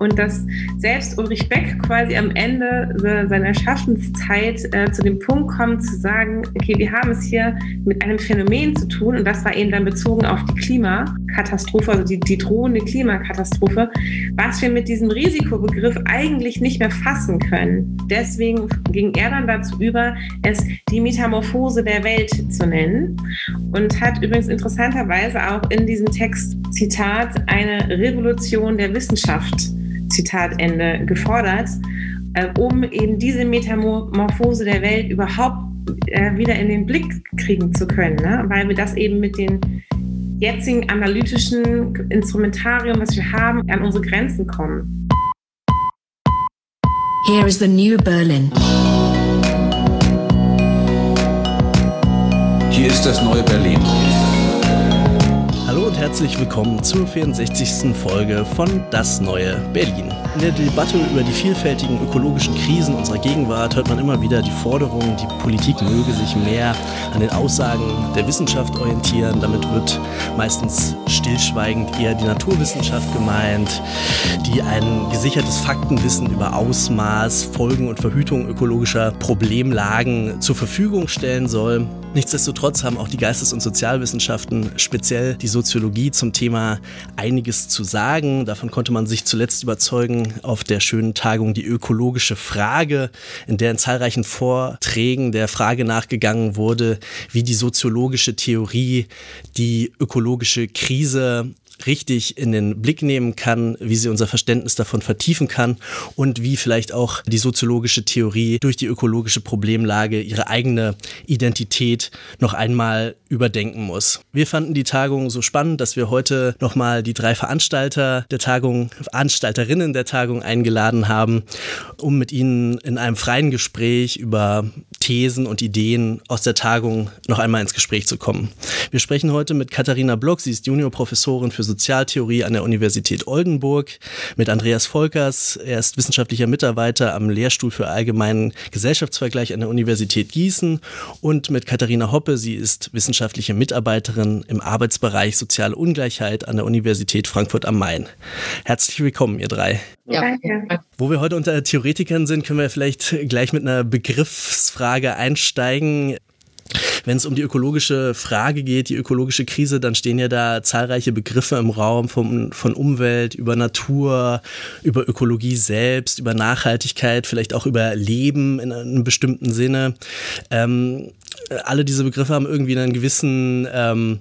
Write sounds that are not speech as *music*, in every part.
Und dass selbst Ulrich Beck quasi am Ende seiner Schaffenszeit äh, zu dem Punkt kommt, zu sagen, okay, wir haben es hier mit einem Phänomen zu tun und das war eben dann bezogen auf die Klimakatastrophe, also die, die drohende Klimakatastrophe, was wir mit diesem Risikobegriff eigentlich nicht mehr fassen können. Deswegen ging er dann dazu über, es die Metamorphose der Welt zu nennen und hat übrigens interessanterweise auch in diesem Text Zitat eine Revolution der Wissenschaft Zitat Ende gefordert, äh, um eben diese Metamorphose der Welt überhaupt äh, wieder in den Blick kriegen zu können, ne? weil wir das eben mit den jetzigen analytischen Instrumentarium, was wir haben, an unsere Grenzen kommen. Here is the new Berlin. Hier ist das neue Berlin. Herzlich willkommen zur 64. Folge von Das neue Berlin. In der Debatte über die vielfältigen ökologischen Krisen unserer Gegenwart hört man immer wieder die Forderung, die Politik möge sich mehr an den Aussagen der Wissenschaft orientieren. Damit wird meistens stillschweigend eher die Naturwissenschaft gemeint, die ein gesichertes Faktenwissen über Ausmaß, Folgen und Verhütung ökologischer Problemlagen zur Verfügung stellen soll. Nichtsdestotrotz haben auch die Geistes- und Sozialwissenschaften, speziell die Soziologie, zum Thema einiges zu sagen. Davon konnte man sich zuletzt überzeugen auf der schönen Tagung Die ökologische Frage, in der in zahlreichen Vorträgen der Frage nachgegangen wurde, wie die soziologische Theorie die ökologische Krise richtig in den Blick nehmen kann, wie sie unser Verständnis davon vertiefen kann und wie vielleicht auch die soziologische Theorie durch die ökologische Problemlage ihre eigene Identität noch einmal überdenken muss. Wir fanden die Tagung so spannend, dass wir heute nochmal die drei Veranstalter der Tagung, Veranstalterinnen der Tagung eingeladen haben, um mit ihnen in einem freien Gespräch über Thesen und Ideen aus der Tagung noch einmal ins Gespräch zu kommen. Wir sprechen heute mit Katharina Block, sie ist Juniorprofessorin für Sozialtheorie an der Universität Oldenburg, mit Andreas Volkers, er ist wissenschaftlicher Mitarbeiter am Lehrstuhl für allgemeinen Gesellschaftsvergleich an der Universität Gießen und mit Katharina Hoppe, sie ist wissenschaftliche Mitarbeiterin im Arbeitsbereich Soziale Ungleichheit an der Universität Frankfurt am Main. Herzlich willkommen, ihr drei. Ja, danke. Wo wir heute unter Theoretikern sind, können wir vielleicht gleich mit einer Begriffsfrage einsteigen. Wenn es um die ökologische Frage geht, die ökologische Krise, dann stehen ja da zahlreiche Begriffe im Raum vom, von Umwelt, über Natur, über Ökologie selbst, über Nachhaltigkeit, vielleicht auch über Leben in einem bestimmten Sinne. Ähm, alle diese Begriffe haben irgendwie einen gewissen ähm,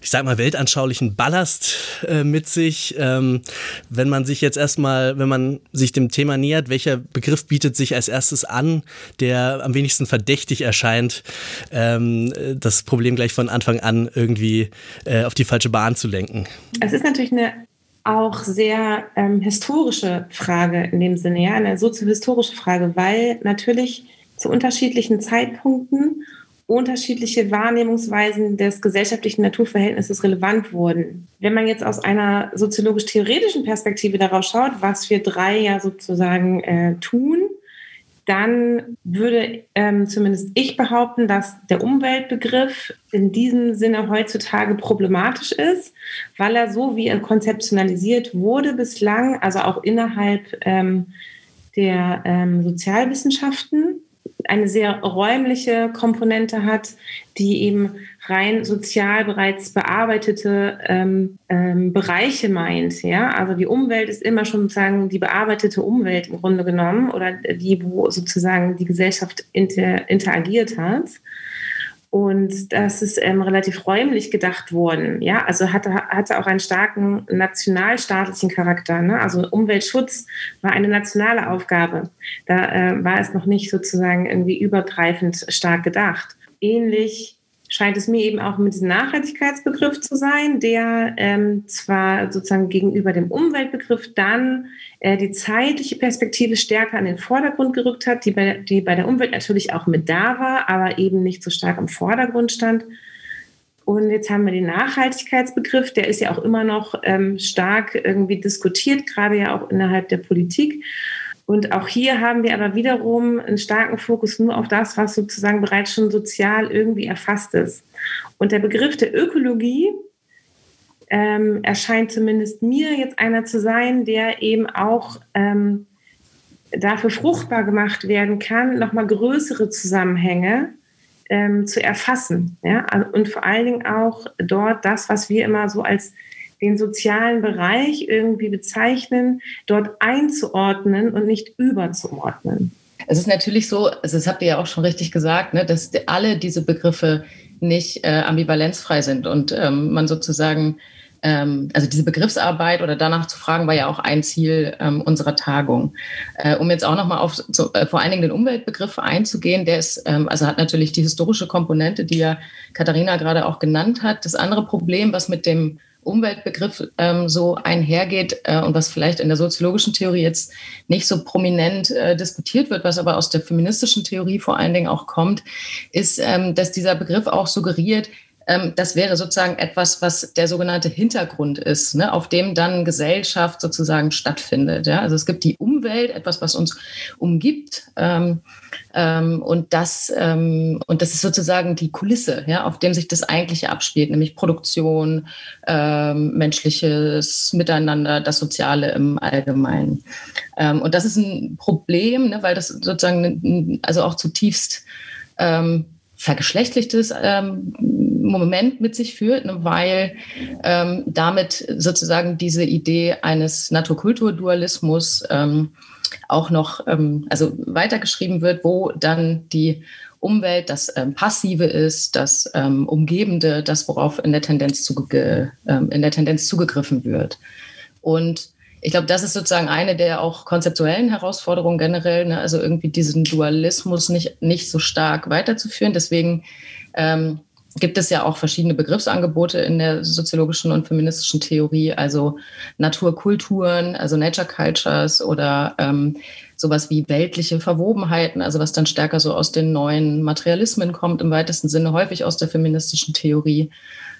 ich sag mal, weltanschaulichen Ballast äh, mit sich. Ähm, wenn man sich jetzt erstmal, wenn man sich dem Thema nähert, welcher Begriff bietet sich als erstes an, der am wenigsten verdächtig erscheint, ähm, das Problem gleich von Anfang an irgendwie äh, auf die falsche Bahn zu lenken? Es ist natürlich eine auch sehr ähm, historische Frage in dem Sinne, ja, eine soziohistorische Frage, weil natürlich zu unterschiedlichen Zeitpunkten unterschiedliche Wahrnehmungsweisen des gesellschaftlichen Naturverhältnisses relevant wurden. Wenn man jetzt aus einer soziologisch-theoretischen Perspektive darauf schaut, was wir drei ja sozusagen äh, tun, dann würde ähm, zumindest ich behaupten, dass der Umweltbegriff in diesem Sinne heutzutage problematisch ist, weil er so, wie er konzeptionalisiert wurde bislang, also auch innerhalb ähm, der ähm, Sozialwissenschaften, eine sehr räumliche Komponente hat, die eben rein sozial bereits bearbeitete ähm, ähm, Bereiche meint. Ja? Also die Umwelt ist immer schon sozusagen die bearbeitete Umwelt im Grunde genommen oder die, wo sozusagen die Gesellschaft inter, interagiert hat. Und das ist ähm, relativ räumlich gedacht worden. Ja, also hatte, hatte auch einen starken nationalstaatlichen Charakter. Ne? Also Umweltschutz war eine nationale Aufgabe. Da äh, war es noch nicht sozusagen irgendwie übergreifend stark gedacht. Ähnlich scheint es mir eben auch mit diesem Nachhaltigkeitsbegriff zu sein, der ähm, zwar sozusagen gegenüber dem Umweltbegriff dann äh, die zeitliche Perspektive stärker an den Vordergrund gerückt hat, die bei, die bei der Umwelt natürlich auch mit da war, aber eben nicht so stark im Vordergrund stand. Und jetzt haben wir den Nachhaltigkeitsbegriff, der ist ja auch immer noch ähm, stark irgendwie diskutiert, gerade ja auch innerhalb der Politik. Und auch hier haben wir aber wiederum einen starken Fokus nur auf das, was sozusagen bereits schon sozial irgendwie erfasst ist. Und der Begriff der Ökologie ähm, erscheint zumindest mir jetzt einer zu sein, der eben auch ähm, dafür fruchtbar gemacht werden kann, nochmal größere Zusammenhänge ähm, zu erfassen. Ja? Und vor allen Dingen auch dort das, was wir immer so als den sozialen Bereich irgendwie bezeichnen, dort einzuordnen und nicht überzuordnen. Es ist natürlich so, also das habt ihr ja auch schon richtig gesagt, ne, dass alle diese Begriffe nicht äh, ambivalenzfrei sind und ähm, man sozusagen ähm, also diese Begriffsarbeit oder danach zu fragen, war ja auch ein Ziel ähm, unserer Tagung. Äh, um jetzt auch nochmal auf so, äh, vor allen Dingen den Umweltbegriff einzugehen, der ist, ähm, also hat natürlich die historische Komponente, die ja Katharina gerade auch genannt hat. Das andere Problem, was mit dem Umweltbegriff ähm, so einhergeht äh, und was vielleicht in der soziologischen Theorie jetzt nicht so prominent äh, diskutiert wird, was aber aus der feministischen Theorie vor allen Dingen auch kommt, ist, ähm, dass dieser Begriff auch suggeriert, ähm, das wäre sozusagen etwas, was der sogenannte Hintergrund ist, ne, auf dem dann Gesellschaft sozusagen stattfindet. Ja? Also es gibt die Umwelt, etwas, was uns umgibt. Ähm, ähm, und, das, ähm, und das ist sozusagen die Kulisse, ja, auf dem sich das Eigentliche abspielt, nämlich Produktion, ähm, menschliches Miteinander, das Soziale im Allgemeinen. Ähm, und das ist ein Problem, ne, weil das sozusagen also auch zutiefst ähm, vergeschlechtlichtes ähm, Moment mit sich führt, ne, weil ähm, damit sozusagen diese Idee eines Naturkulturdualismus ähm, auch noch ähm, also weitergeschrieben wird, wo dann die Umwelt das ähm, Passive ist, das ähm, Umgebende, das, worauf in der Tendenz, zuge ähm, in der Tendenz zugegriffen wird. Und ich glaube, das ist sozusagen eine der auch konzeptuellen Herausforderungen generell, ne? also irgendwie diesen Dualismus nicht, nicht so stark weiterzuführen. Deswegen ähm, gibt es ja auch verschiedene Begriffsangebote in der soziologischen und feministischen Theorie, also Naturkulturen, also Nature Cultures oder ähm, sowas wie weltliche Verwobenheiten, also was dann stärker so aus den neuen Materialismen kommt, im weitesten Sinne häufig aus der feministischen Theorie.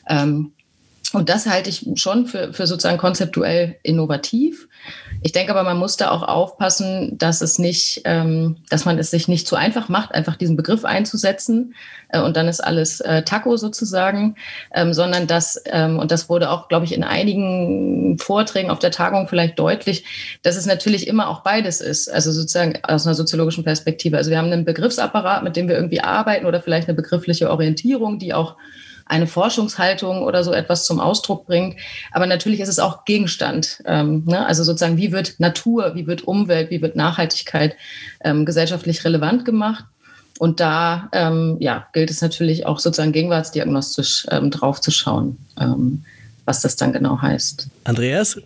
Ähm, und das halte ich schon für, für sozusagen konzeptuell innovativ. Ich denke aber, man muss da auch aufpassen, dass es nicht, ähm, dass man es sich nicht zu einfach macht, einfach diesen Begriff einzusetzen äh, und dann ist alles äh, Taco sozusagen, ähm, sondern dass, ähm, und das wurde auch, glaube ich, in einigen Vorträgen auf der Tagung vielleicht deutlich, dass es natürlich immer auch beides ist, also sozusagen aus einer soziologischen Perspektive. Also wir haben einen Begriffsapparat, mit dem wir irgendwie arbeiten oder vielleicht eine begriffliche Orientierung, die auch eine Forschungshaltung oder so etwas zum Ausdruck bringt. Aber natürlich ist es auch Gegenstand. Ähm, ne? Also sozusagen, wie wird Natur, wie wird Umwelt, wie wird Nachhaltigkeit ähm, gesellschaftlich relevant gemacht? Und da ähm, ja, gilt es natürlich auch sozusagen gegenwartsdiagnostisch ähm, drauf zu schauen, ähm, was das dann genau heißt. Andreas?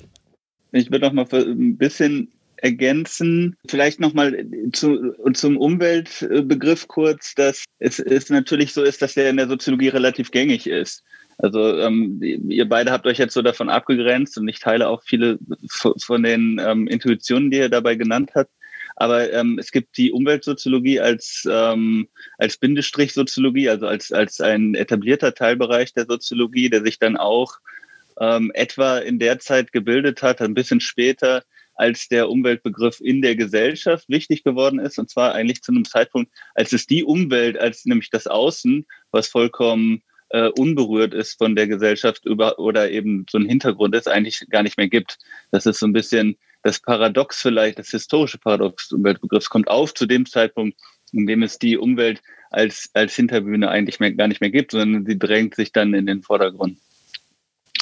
Ich würde noch mal ein bisschen ergänzen. Vielleicht nochmal zu, zum Umweltbegriff kurz, dass es, es natürlich so ist, dass der in der Soziologie relativ gängig ist. Also ähm, ihr beide habt euch jetzt so davon abgegrenzt und ich teile auch viele von den ähm, Intuitionen, die ihr dabei genannt habt. Aber ähm, es gibt die Umweltsoziologie als, ähm, als Bindestrich-Soziologie, also als, als ein etablierter Teilbereich der Soziologie, der sich dann auch ähm, etwa in der Zeit gebildet hat, ein bisschen später als der Umweltbegriff in der Gesellschaft wichtig geworden ist. Und zwar eigentlich zu einem Zeitpunkt, als es die Umwelt, als nämlich das Außen, was vollkommen äh, unberührt ist von der Gesellschaft über, oder eben so ein Hintergrund ist, eigentlich gar nicht mehr gibt. Das ist so ein bisschen das Paradox vielleicht, das historische Paradox des Umweltbegriffs kommt auf zu dem Zeitpunkt, in dem es die Umwelt als, als Hinterbühne eigentlich mehr, gar nicht mehr gibt, sondern sie drängt sich dann in den Vordergrund.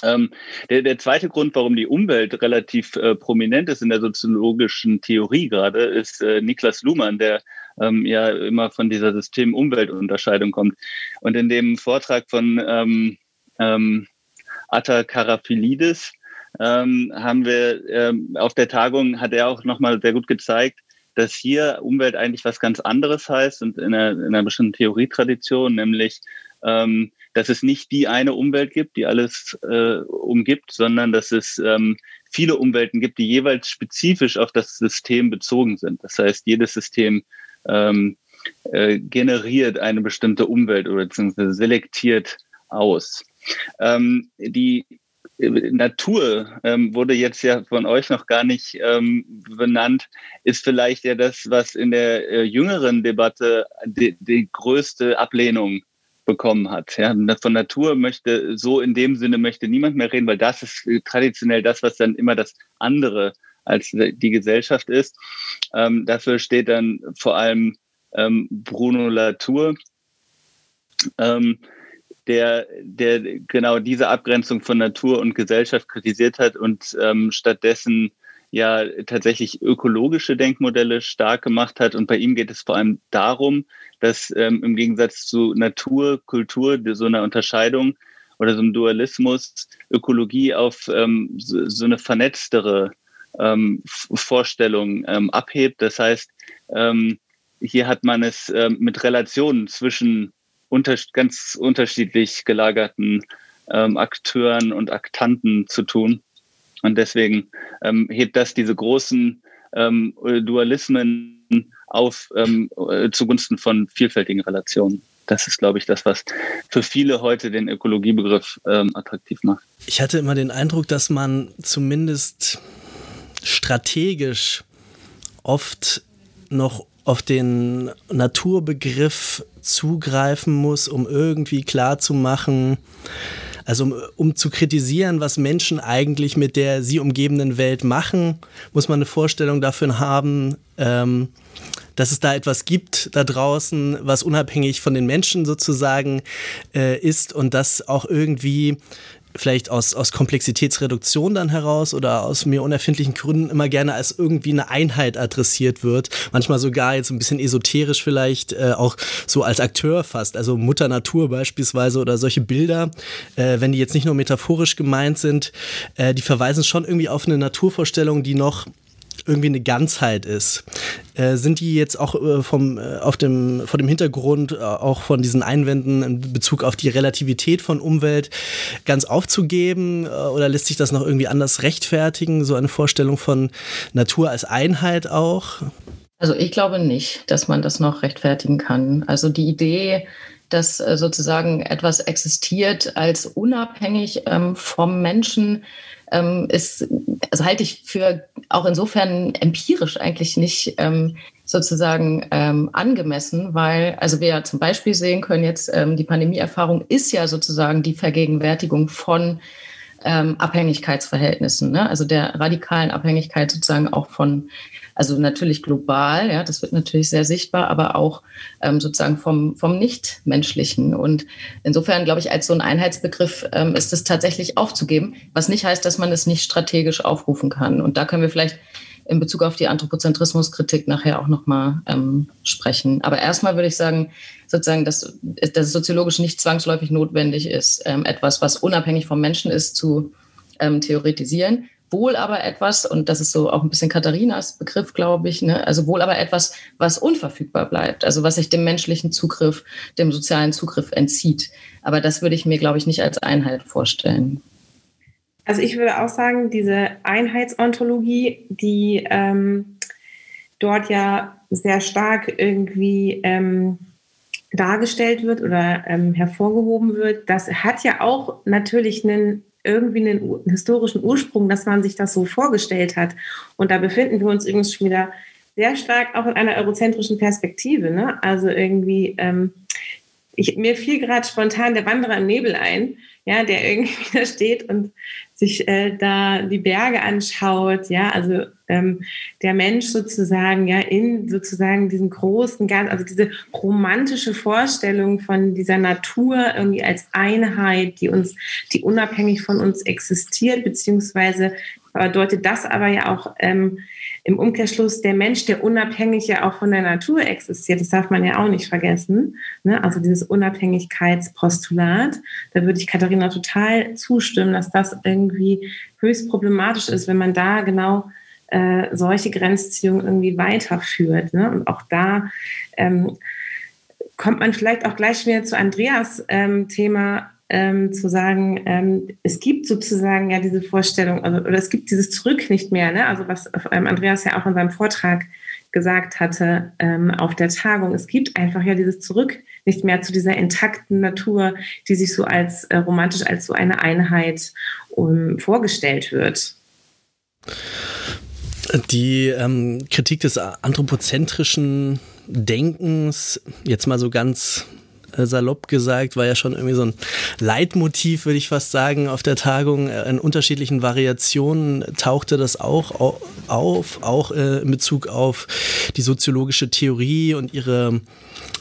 Ähm, der, der zweite Grund, warum die Umwelt relativ äh, prominent ist in der soziologischen Theorie gerade, ist äh, Niklas Luhmann, der ähm, ja immer von dieser System-Umwelt-Unterscheidung kommt. Und in dem Vortrag von ähm, ähm, Atta Karafilidis ähm, haben wir ähm, auf der Tagung, hat er auch nochmal sehr gut gezeigt, dass hier Umwelt eigentlich was ganz anderes heißt und in einer, in einer bestimmten Theorietradition, nämlich ähm, dass es nicht die eine Umwelt gibt, die alles äh, umgibt, sondern dass es ähm, viele Umwelten gibt, die jeweils spezifisch auf das System bezogen sind. Das heißt, jedes System ähm, äh, generiert eine bestimmte Umwelt oder beziehungsweise selektiert aus. Ähm, die äh, Natur ähm, wurde jetzt ja von euch noch gar nicht ähm, benannt, ist vielleicht ja das, was in der äh, jüngeren Debatte die, die größte Ablehnung bekommen hat. Ja, von Natur möchte so in dem Sinne möchte niemand mehr reden, weil das ist traditionell das, was dann immer das andere als die Gesellschaft ist. Ähm, dafür steht dann vor allem ähm, Bruno Latour, ähm, der, der genau diese Abgrenzung von Natur und Gesellschaft kritisiert hat und ähm, stattdessen ja tatsächlich ökologische Denkmodelle stark gemacht hat. Und bei ihm geht es vor allem darum, dass ähm, im Gegensatz zu Natur, Kultur, so einer Unterscheidung oder so einem Dualismus, Ökologie auf ähm, so, so, eine vernetztere ähm, Vorstellung ähm, abhebt. Das heißt, ähm, hier hat man es ähm, mit Relationen zwischen unter, ganz unterschiedlich gelagerten Akteuren und Aktanten zu tun. Und deswegen ähm, hebt das diese großen ähm, Dualismen auf ähm, äh, zugunsten von vielfältigen Relationen. Das ist, glaube ich, das, was für viele heute den Ökologiebegriff ähm, attraktiv macht. Ich hatte immer den Eindruck, dass man zumindest strategisch oft noch auf den Naturbegriff zugreifen muss, um irgendwie klarzumachen, also um, um, zu kritisieren, was Menschen eigentlich mit der sie umgebenden Welt machen, muss man eine Vorstellung dafür haben, ähm, dass es da etwas gibt da draußen, was unabhängig von den Menschen sozusagen äh, ist und das auch irgendwie vielleicht aus, aus Komplexitätsreduktion dann heraus oder aus mir unerfindlichen Gründen immer gerne als irgendwie eine Einheit adressiert wird. Manchmal sogar jetzt ein bisschen esoterisch vielleicht äh, auch so als Akteur fast. Also Mutter Natur beispielsweise oder solche Bilder, äh, wenn die jetzt nicht nur metaphorisch gemeint sind, äh, die verweisen schon irgendwie auf eine Naturvorstellung, die noch irgendwie eine Ganzheit ist. Äh, sind die jetzt auch äh, vom, äh, auf dem, vor dem Hintergrund auch von diesen Einwänden in Bezug auf die Relativität von Umwelt ganz aufzugeben oder lässt sich das noch irgendwie anders rechtfertigen, so eine Vorstellung von Natur als Einheit auch? Also ich glaube nicht, dass man das noch rechtfertigen kann. Also die Idee, dass sozusagen etwas existiert als unabhängig ähm, vom Menschen, ähm, ist, also halte ich für auch insofern empirisch eigentlich nicht ähm, sozusagen ähm, angemessen, weil, also wir ja zum Beispiel sehen können jetzt, ähm, die Pandemieerfahrung ist ja sozusagen die Vergegenwärtigung von ähm, Abhängigkeitsverhältnissen, ne? also der radikalen Abhängigkeit sozusagen auch von also natürlich global, ja, das wird natürlich sehr sichtbar, aber auch ähm, sozusagen vom, vom Nichtmenschlichen. Und insofern, glaube ich, als so ein Einheitsbegriff ähm, ist es tatsächlich aufzugeben, was nicht heißt, dass man es nicht strategisch aufrufen kann. Und da können wir vielleicht in Bezug auf die Anthropozentrismuskritik nachher auch nochmal ähm, sprechen. Aber erstmal würde ich sagen, sozusagen, dass, dass es soziologisch nicht zwangsläufig notwendig ist, ähm, etwas, was unabhängig vom Menschen ist, zu ähm, theoretisieren wohl aber etwas, und das ist so auch ein bisschen Katharinas Begriff, glaube ich, ne? also wohl aber etwas, was unverfügbar bleibt, also was sich dem menschlichen Zugriff, dem sozialen Zugriff entzieht. Aber das würde ich mir, glaube ich, nicht als Einheit vorstellen. Also ich würde auch sagen, diese Einheitsontologie, die ähm, dort ja sehr stark irgendwie ähm, dargestellt wird oder ähm, hervorgehoben wird, das hat ja auch natürlich einen irgendwie einen historischen Ursprung, dass man sich das so vorgestellt hat. Und da befinden wir uns übrigens schon wieder sehr stark auch in einer eurozentrischen Perspektive. Ne? Also irgendwie, ähm, ich, mir fiel gerade spontan der Wanderer im Nebel ein, ja, der irgendwie *laughs* da steht und sich äh, da die Berge anschaut, ja, also ähm, der Mensch sozusagen, ja, in sozusagen diesem großen Ganz, also diese romantische Vorstellung von dieser Natur irgendwie als Einheit, die uns, die unabhängig von uns existiert, beziehungsweise bedeutet das aber ja auch ähm, im Umkehrschluss der Mensch, der unabhängig ja auch von der Natur existiert. Das darf man ja auch nicht vergessen. Ne? Also dieses Unabhängigkeitspostulat, da würde ich Katharina total zustimmen, dass das irgendwie höchst problematisch ist, wenn man da genau äh, solche Grenzziehungen irgendwie weiterführt. Ne? Und auch da ähm, kommt man vielleicht auch gleich wieder zu Andreas ähm, Thema ähm, zu sagen, ähm, es gibt sozusagen ja diese Vorstellung, also, oder es gibt dieses Zurück nicht mehr, ne? also was ähm, Andreas ja auch in seinem Vortrag gesagt hatte ähm, auf der Tagung. Es gibt einfach ja dieses Zurück nicht mehr zu dieser intakten Natur, die sich so als äh, romantisch als so eine Einheit um, vorgestellt wird. Die ähm, Kritik des anthropozentrischen Denkens, jetzt mal so ganz salopp gesagt, war ja schon irgendwie so ein Leitmotiv, würde ich fast sagen, auf der Tagung. Äh, in unterschiedlichen Variationen tauchte das auch auf, auch äh, in Bezug auf die soziologische Theorie und ihre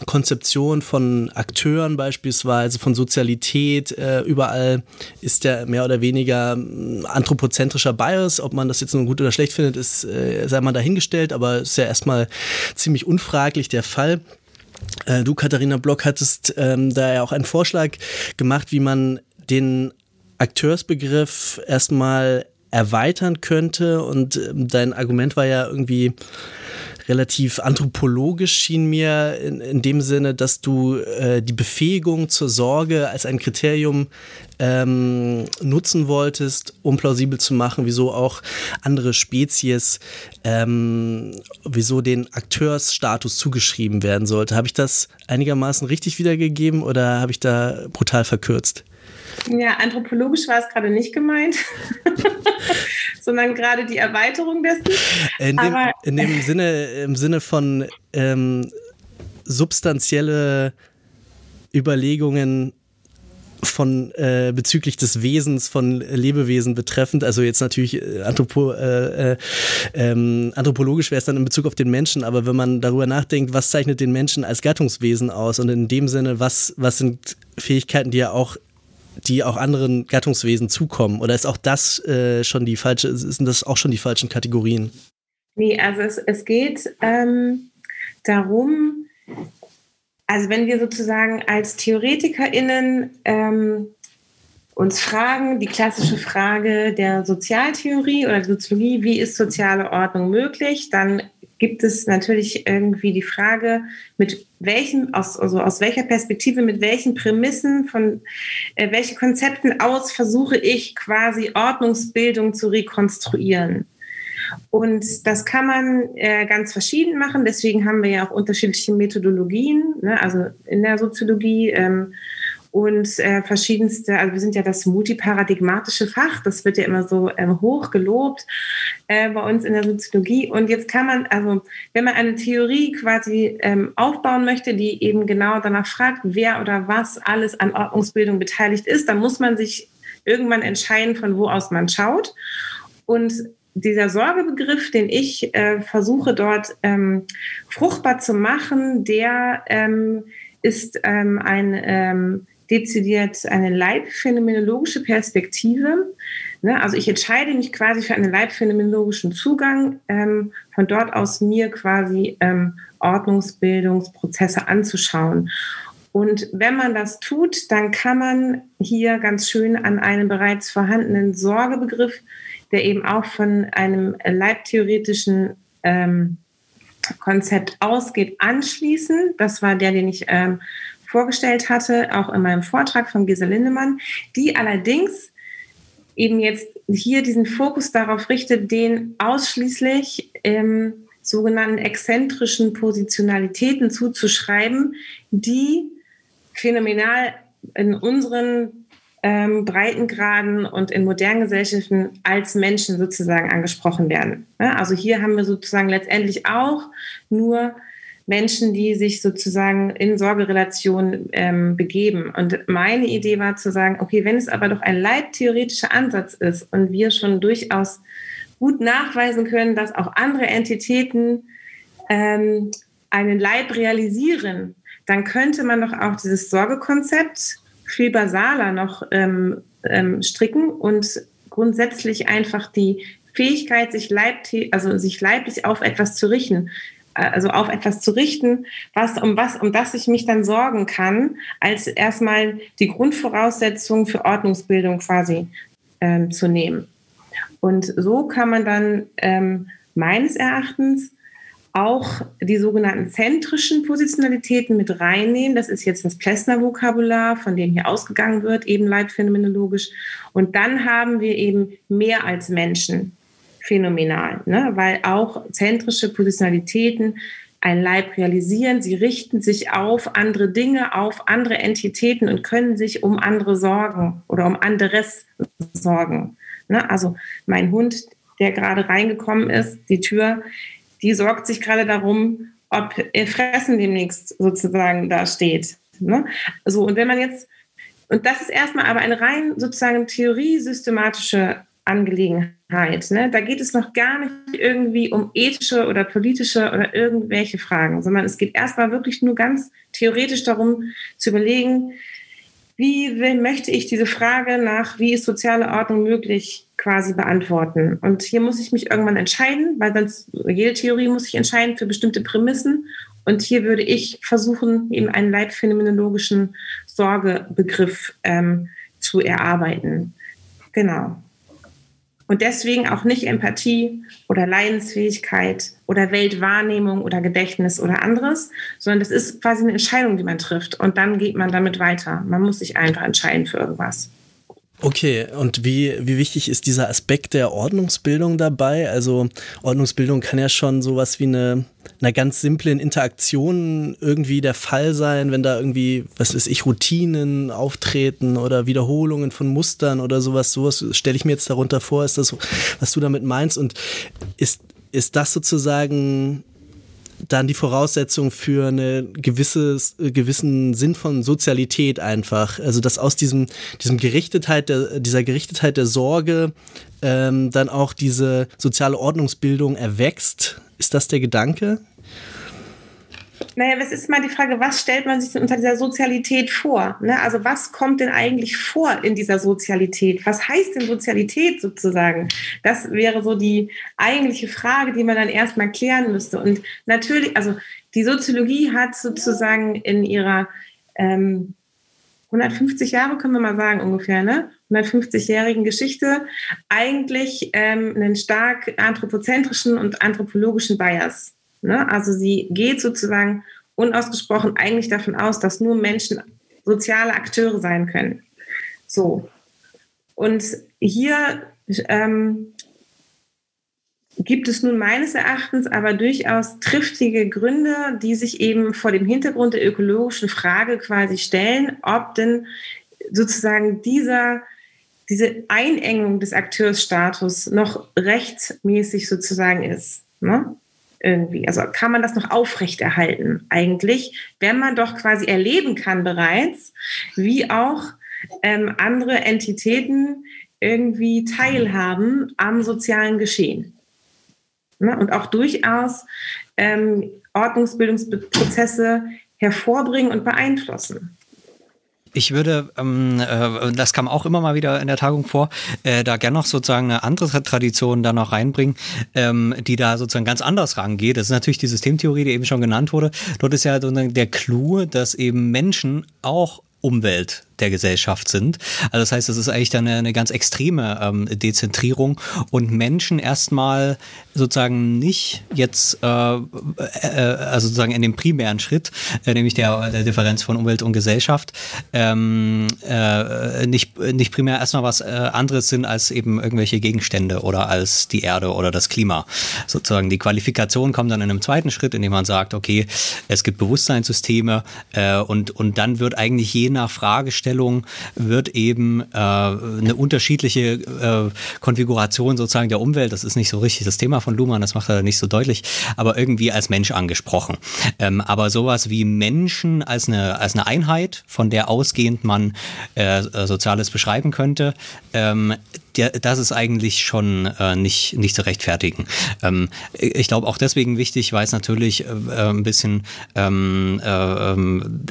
Konzeption von Akteuren beispielsweise, von Sozialität. Äh, überall ist der mehr oder weniger mm, anthropozentrischer Bias. Ob man das jetzt nun gut oder schlecht findet, ist, äh, sei mal dahingestellt, aber ist ja erstmal ziemlich unfraglich der Fall. Äh, du, Katharina Block, hattest ähm, da ja auch einen Vorschlag gemacht, wie man den Akteursbegriff erstmal erweitern könnte. Und ähm, dein Argument war ja irgendwie, relativ anthropologisch schien mir in, in dem Sinne, dass du äh, die Befähigung zur Sorge als ein Kriterium ähm, nutzen wolltest, um plausibel zu machen, wieso auch andere Spezies, ähm, wieso den Akteursstatus zugeschrieben werden sollte. Habe ich das einigermaßen richtig wiedergegeben oder habe ich da brutal verkürzt? Ja, anthropologisch war es gerade nicht gemeint, *laughs* sondern gerade die Erweiterung dessen. In dem, Aber, in dem Sinne, im Sinne von ähm, substanzielle Überlegungen von äh, bezüglich des Wesens von Lebewesen betreffend, also jetzt natürlich äh, anthropo, äh, äh, ähm, anthropologisch wäre es dann in Bezug auf den Menschen, aber wenn man darüber nachdenkt, was zeichnet den Menschen als Gattungswesen aus und in dem Sinne, was, was sind Fähigkeiten, die er auch die auch anderen Gattungswesen zukommen? Oder ist auch das äh, schon die falsche, sind das auch schon die falschen Kategorien? Nee, also es, es geht ähm, darum, also wenn wir sozusagen als TheoretikerInnen ähm, uns fragen, die klassische Frage der Sozialtheorie oder der Soziologie, wie ist soziale Ordnung möglich, dann gibt es natürlich irgendwie die Frage, mit welchen, aus, also aus welcher Perspektive, mit welchen Prämissen, von äh, welchen Konzepten aus versuche ich quasi Ordnungsbildung zu rekonstruieren. Und das kann man äh, ganz verschieden machen. Deswegen haben wir ja auch unterschiedliche Methodologien, ne? also in der Soziologie. Ähm, und äh, verschiedenste, also wir sind ja das multiparadigmatische Fach, das wird ja immer so ähm, hoch gelobt äh, bei uns in der Soziologie. Und jetzt kann man, also wenn man eine Theorie quasi ähm, aufbauen möchte, die eben genau danach fragt, wer oder was alles an Ordnungsbildung beteiligt ist, dann muss man sich irgendwann entscheiden, von wo aus man schaut. Und dieser Sorgebegriff, den ich äh, versuche dort ähm, fruchtbar zu machen, der ähm, ist ähm, ein ähm, dezidiert eine leibphänomenologische Perspektive. Ne? Also ich entscheide mich quasi für einen leibphänomenologischen Zugang, ähm, von dort aus mir quasi ähm, Ordnungsbildungsprozesse anzuschauen. Und wenn man das tut, dann kann man hier ganz schön an einen bereits vorhandenen Sorgebegriff, der eben auch von einem leibtheoretischen ähm, Konzept ausgeht, anschließen. Das war der, den ich ähm, vorgestellt hatte, auch in meinem Vortrag von Gesa Lindemann, die allerdings eben jetzt hier diesen Fokus darauf richtet, den ausschließlich ähm, sogenannten exzentrischen Positionalitäten zuzuschreiben, die phänomenal in unseren ähm, Breitengraden und in modernen Gesellschaften als Menschen sozusagen angesprochen werden. Ja, also hier haben wir sozusagen letztendlich auch nur Menschen, die sich sozusagen in Sorgerelationen ähm, begeben. Und meine Idee war zu sagen, okay, wenn es aber doch ein leibtheoretischer Ansatz ist und wir schon durchaus gut nachweisen können, dass auch andere Entitäten ähm, einen Leib realisieren, dann könnte man doch auch dieses Sorgekonzept viel basaler noch ähm, ähm, stricken und grundsätzlich einfach die Fähigkeit, sich, leib also sich leiblich auf etwas zu richten, also auf etwas zu richten, was, um was, um das ich mich dann sorgen kann, als erstmal die Grundvoraussetzung für Ordnungsbildung quasi ähm, zu nehmen. Und so kann man dann ähm, meines Erachtens auch die sogenannten zentrischen Positionalitäten mit reinnehmen. Das ist jetzt das Plessner-Vokabular, von dem hier ausgegangen wird, eben leitphänomenologisch. Und dann haben wir eben mehr als Menschen phänomenal, ne? weil auch zentrische Positionalitäten ein Leib realisieren. Sie richten sich auf andere Dinge, auf andere Entitäten und können sich um andere sorgen oder um anderes sorgen. Ne? Also mein Hund, der gerade reingekommen ist, die Tür, die sorgt sich gerade darum, ob ihr Fressen demnächst sozusagen da steht. Ne? So, und wenn man jetzt, und das ist erstmal aber eine rein sozusagen theoriesystematische Angelegenheit. Ne? Da geht es noch gar nicht irgendwie um ethische oder politische oder irgendwelche Fragen, sondern es geht erstmal wirklich nur ganz theoretisch darum zu überlegen, wie möchte ich diese Frage nach, wie ist soziale Ordnung möglich, quasi beantworten. Und hier muss ich mich irgendwann entscheiden, weil sonst jede Theorie muss sich entscheiden für bestimmte Prämissen. Und hier würde ich versuchen, eben einen leitphänomenologischen Sorgebegriff ähm, zu erarbeiten. Genau. Und deswegen auch nicht Empathie oder Leidensfähigkeit oder Weltwahrnehmung oder Gedächtnis oder anderes, sondern das ist quasi eine Entscheidung, die man trifft. Und dann geht man damit weiter. Man muss sich einfach entscheiden für irgendwas. Okay, und wie, wie wichtig ist dieser Aspekt der Ordnungsbildung dabei? Also Ordnungsbildung kann ja schon sowas wie eine, einer ganz simplen Interaktion irgendwie der Fall sein, wenn da irgendwie, was weiß ich, Routinen auftreten oder Wiederholungen von Mustern oder sowas. Sowas stelle ich mir jetzt darunter vor. Ist das, was du damit meinst? Und ist, ist das sozusagen dann die Voraussetzung für eine gewisses, äh, gewissen Sinn von Sozialität einfach. Also dass aus diesem, diesem Gerichtetheit der, dieser Gerichtetheit der Sorge ähm, dann auch diese soziale Ordnungsbildung erwächst. Ist das der Gedanke? Naja, es ist mal die Frage, was stellt man sich denn unter dieser Sozialität vor? Ne? Also was kommt denn eigentlich vor in dieser Sozialität? Was heißt denn Sozialität sozusagen? Das wäre so die eigentliche Frage, die man dann erstmal klären müsste. Und natürlich, also die Soziologie hat sozusagen in ihrer ähm, 150 Jahre, können wir mal sagen ungefähr, ne? 150-jährigen Geschichte eigentlich ähm, einen stark anthropozentrischen und anthropologischen Bias. Ne? Also sie geht sozusagen unausgesprochen eigentlich davon aus, dass nur Menschen soziale Akteure sein können. So. Und hier ähm, gibt es nun meines Erachtens aber durchaus triftige Gründe, die sich eben vor dem Hintergrund der ökologischen Frage quasi stellen, ob denn sozusagen dieser, diese Einengung des Akteursstatus noch rechtmäßig sozusagen ist. Ne? Irgendwie? Also kann man das noch aufrechterhalten eigentlich, wenn man doch quasi erleben kann bereits, wie auch ähm, andere Entitäten irgendwie teilhaben am sozialen Geschehen. Ne? Und auch durchaus ähm, Ordnungsbildungsprozesse hervorbringen und beeinflussen. Ich würde, ähm, äh, das kam auch immer mal wieder in der Tagung vor, äh, da gerne noch sozusagen eine andere Tradition da noch reinbringen, ähm, die da sozusagen ganz anders rangeht. Das ist natürlich die Systemtheorie, die eben schon genannt wurde. Dort ist ja der Clou, dass eben Menschen auch Umwelt der Gesellschaft sind. Also das heißt, das ist eigentlich dann eine, eine ganz extreme ähm, Dezentrierung und Menschen erstmal sozusagen nicht jetzt, äh, äh, also sozusagen in dem primären Schritt, äh, nämlich der, der Differenz von Umwelt und Gesellschaft, ähm, äh, nicht, nicht primär erstmal was äh, anderes sind als eben irgendwelche Gegenstände oder als die Erde oder das Klima. Sozusagen die Qualifikation kommt dann in einem zweiten Schritt, indem man sagt, okay, es gibt Bewusstseinssysteme äh, und, und dann wird eigentlich je nach Fragestellung wird eben äh, eine unterschiedliche äh, Konfiguration sozusagen der Umwelt, das ist nicht so richtig das Thema von Luhmann, das macht er nicht so deutlich, aber irgendwie als Mensch angesprochen. Ähm, aber sowas wie Menschen als eine, als eine Einheit, von der ausgehend man äh, Soziales beschreiben könnte, ähm, der, das ist eigentlich schon äh, nicht, nicht zu rechtfertigen. Ähm, ich glaube auch deswegen wichtig, weil es natürlich äh, ein bisschen, ähm, äh, ähm,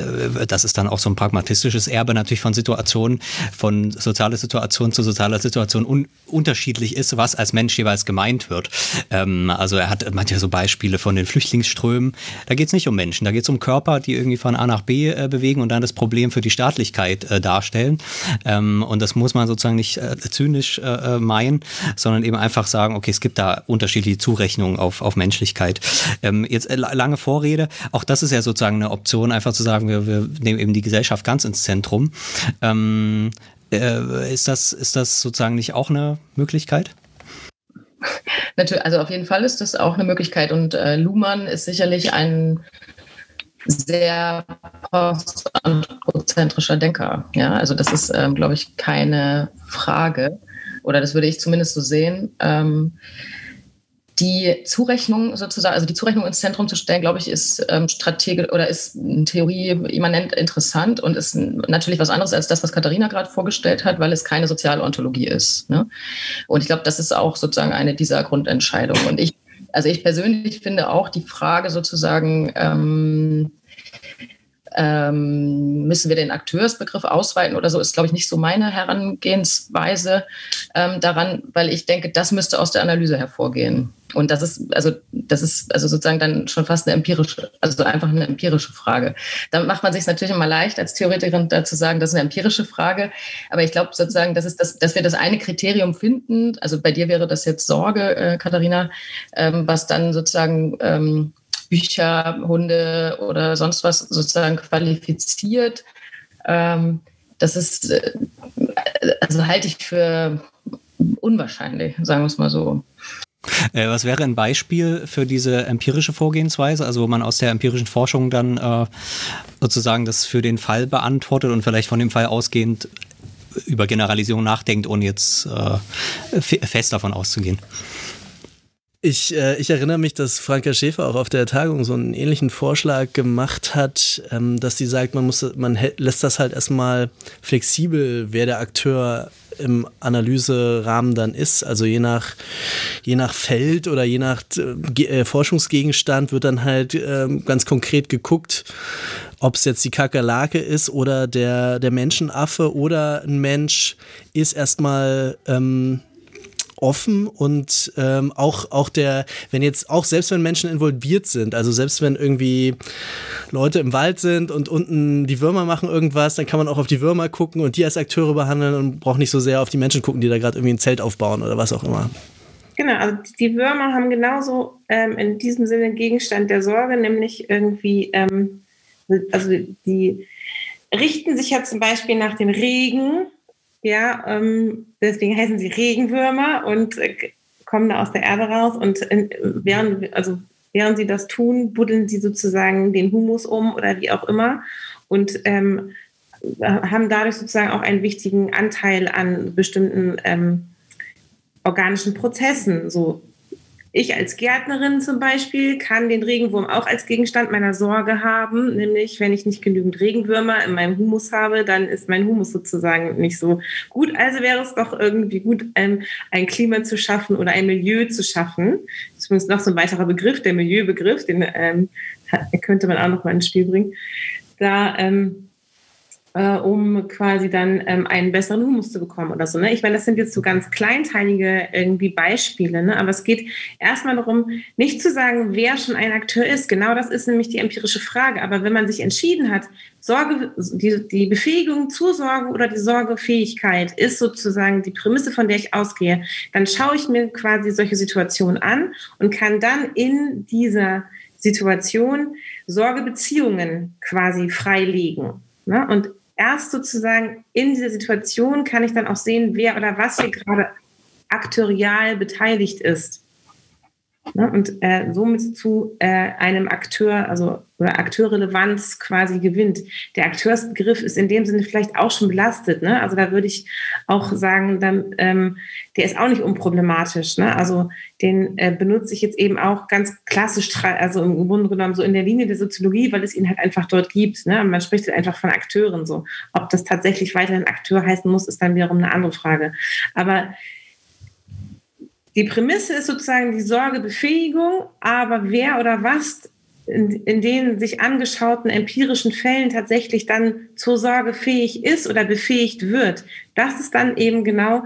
das ist dann auch so ein pragmatistisches Erbe natürlich von Situationen, von sozialer Situation zu sozialer Situation un unterschiedlich ist, was als Mensch jeweils gemeint wird. Ähm, also er hat manche so Beispiele von den Flüchtlingsströmen. Da geht es nicht um Menschen, da geht es um Körper, die irgendwie von A nach B äh, bewegen und dann das Problem für die Staatlichkeit äh, darstellen. Ähm, und das muss man sozusagen nicht äh, zynisch äh, äh, meinen, sondern eben einfach sagen, okay, es gibt da unterschiedliche Zurechnungen auf, auf Menschlichkeit. Ähm, jetzt äh, lange Vorrede, auch das ist ja sozusagen eine Option, einfach zu sagen, wir, wir nehmen eben die Gesellschaft ganz ins Zentrum. Ähm, äh, ist, das, ist das sozusagen nicht auch eine Möglichkeit? Natürlich, also auf jeden Fall ist das auch eine Möglichkeit und äh, Luhmann ist sicherlich ein sehr postanthropozentrischer Denker. Ja, also das ist, ähm, glaube ich, keine Frage oder das würde ich zumindest so sehen. Ähm, die Zurechnung sozusagen, also die Zurechnung ins Zentrum zu stellen, glaube ich, ist ähm, strategisch oder ist in Theorie immanent interessant und ist natürlich was anderes als das, was Katharina gerade vorgestellt hat, weil es keine soziale Ontologie ist. Ne? Und ich glaube, das ist auch sozusagen eine dieser Grundentscheidungen. Und ich, also ich persönlich finde auch die Frage sozusagen, ähm, ähm, müssen wir den Akteursbegriff ausweiten oder so, ist, glaube ich, nicht so meine Herangehensweise ähm, daran, weil ich denke, das müsste aus der Analyse hervorgehen. Und das ist, also, das ist also sozusagen dann schon fast eine empirische, also einfach eine empirische Frage. Damit macht man sich natürlich immer leicht, als Theoretikerin dazu sagen, das ist eine empirische Frage. Aber ich glaube sozusagen, das ist das, dass wir das eine Kriterium finden. Also bei dir wäre das jetzt Sorge, äh, Katharina, ähm, was dann sozusagen ähm, Bücher, Hunde oder sonst was sozusagen qualifiziert. Ähm, das ist, äh, also halte ich für unwahrscheinlich, sagen wir es mal so. Äh, was wäre ein Beispiel für diese empirische Vorgehensweise, also wo man aus der empirischen Forschung dann äh, sozusagen das für den Fall beantwortet und vielleicht von dem Fall ausgehend über Generalisierung nachdenkt, ohne jetzt äh, fest davon auszugehen? Ich, äh, ich erinnere mich, dass Franka Schäfer auch auf der Tagung so einen ähnlichen Vorschlag gemacht hat, ähm, dass sie sagt, man muss, man lässt das halt erstmal flexibel, wer der Akteur im Analyserahmen dann ist. Also je nach, je nach Feld oder je nach äh, Forschungsgegenstand wird dann halt äh, ganz konkret geguckt, ob es jetzt die Kakerlake ist oder der, der Menschenaffe oder ein Mensch ist erstmal ähm, offen und ähm, auch, auch der, wenn jetzt, auch selbst wenn Menschen involviert sind, also selbst wenn irgendwie Leute im Wald sind und unten die Würmer machen irgendwas, dann kann man auch auf die Würmer gucken und die als Akteure behandeln und braucht nicht so sehr auf die Menschen gucken, die da gerade irgendwie ein Zelt aufbauen oder was auch immer. Genau, also die Würmer haben genauso ähm, in diesem Sinne Gegenstand der Sorge, nämlich irgendwie, ähm, also die richten sich ja zum Beispiel nach dem Regen ja, ähm, deswegen heißen sie Regenwürmer und äh, kommen da aus der Erde raus. Und in, während, also, während sie das tun, buddeln sie sozusagen den Humus um oder wie auch immer und ähm, haben dadurch sozusagen auch einen wichtigen Anteil an bestimmten ähm, organischen Prozessen, so ich als Gärtnerin zum Beispiel kann den Regenwurm auch als Gegenstand meiner Sorge haben, nämlich wenn ich nicht genügend Regenwürmer in meinem Humus habe, dann ist mein Humus sozusagen nicht so gut. Also wäre es doch irgendwie gut, ein, ein Klima zu schaffen oder ein Milieu zu schaffen. Übrigens noch so ein weiterer Begriff, der Milieubegriff, den ähm, könnte man auch noch mal ins Spiel bringen. Da ähm, äh, um quasi dann ähm, einen besseren Humus zu bekommen oder so. Ne? Ich meine, das sind jetzt so ganz kleinteilige irgendwie Beispiele, ne? aber es geht erstmal darum, nicht zu sagen, wer schon ein Akteur ist. Genau das ist nämlich die empirische Frage. Aber wenn man sich entschieden hat, Sorge, die, die Befähigung zur Sorge oder die Sorgefähigkeit ist sozusagen die Prämisse, von der ich ausgehe, dann schaue ich mir quasi solche Situationen an und kann dann in dieser Situation Sorgebeziehungen quasi freilegen. Ne? Und erst sozusagen in dieser Situation kann ich dann auch sehen, wer oder was hier gerade aktorial beteiligt ist. Ne? Und äh, somit zu äh, einem Akteur, also oder Akteurrelevanz quasi gewinnt. Der Akteursbegriff ist in dem Sinne vielleicht auch schon belastet. Ne? Also da würde ich auch sagen, dann, ähm, der ist auch nicht unproblematisch. Ne? Also den äh, benutze ich jetzt eben auch ganz klassisch, also im Grunde genommen so in der Linie der Soziologie, weil es ihn halt einfach dort gibt. Ne? Man spricht halt einfach von Akteuren so. Ob das tatsächlich weiterhin Akteur heißen muss, ist dann wiederum eine andere Frage. Aber die Prämisse ist sozusagen die Sorgebefähigung, aber wer oder was in, in den sich angeschauten empirischen Fällen tatsächlich dann zur Sorge fähig ist oder befähigt wird, das ist dann eben genau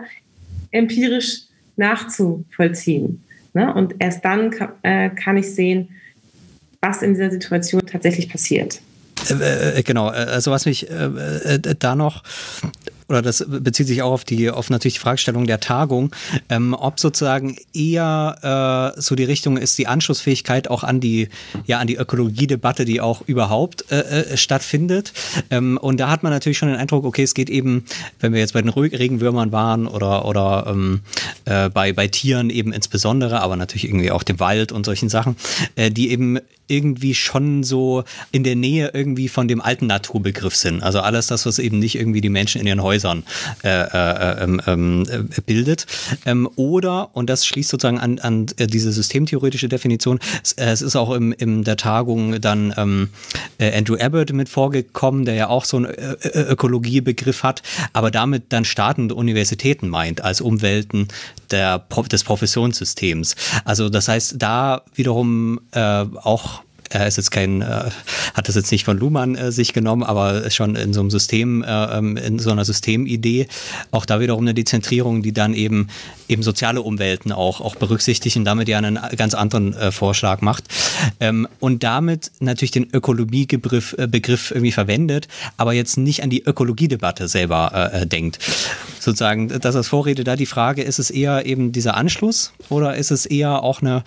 empirisch nachzuvollziehen. Ne? Und erst dann kann, äh, kann ich sehen, was in dieser Situation tatsächlich passiert. Äh, äh, genau, äh, also was mich äh, äh, da noch oder das bezieht sich auch auf die, auf natürlich die Fragestellung der Tagung, ähm, ob sozusagen eher äh, so die Richtung ist, die Anschlussfähigkeit auch an die, ja, an die Ökologiedebatte, die auch überhaupt äh, äh, stattfindet. Ähm, und da hat man natürlich schon den Eindruck, okay, es geht eben, wenn wir jetzt bei den Regenwürmern waren oder, oder ähm, äh, bei, bei Tieren eben insbesondere, aber natürlich irgendwie auch dem Wald und solchen Sachen, äh, die eben irgendwie schon so in der Nähe irgendwie von dem alten Naturbegriff sind. Also alles das, was eben nicht irgendwie die Menschen in ihren Häusern Häusern äh, äh, ähm, ähm, äh, bildet. Ähm, oder, und das schließt sozusagen an, an diese systemtheoretische Definition, es, es ist auch im, in der Tagung dann Andrew Abbott mit vorgekommen, der ja auch so einen Ökologiebegriff hat, aber damit dann Staaten und Universitäten meint als Umwelten der, des Professionssystems. Also das heißt, da wiederum äh, auch er ist jetzt kein, äh, hat das jetzt nicht von Luhmann äh, sich genommen, aber ist schon in so einem System, äh, ähm, in so einer Systemidee, auch da wiederum eine Dezentrierung, die dann eben eben soziale Umwelten auch, auch berücksichtigt und damit ja einen ganz anderen äh, Vorschlag macht. Ähm, und damit natürlich den Ökologiebegriff äh, Begriff irgendwie verwendet, aber jetzt nicht an die Ökologiedebatte selber äh, denkt. Sozusagen, das als Vorrede da die Frage, ist es eher eben dieser Anschluss oder ist es eher auch eine,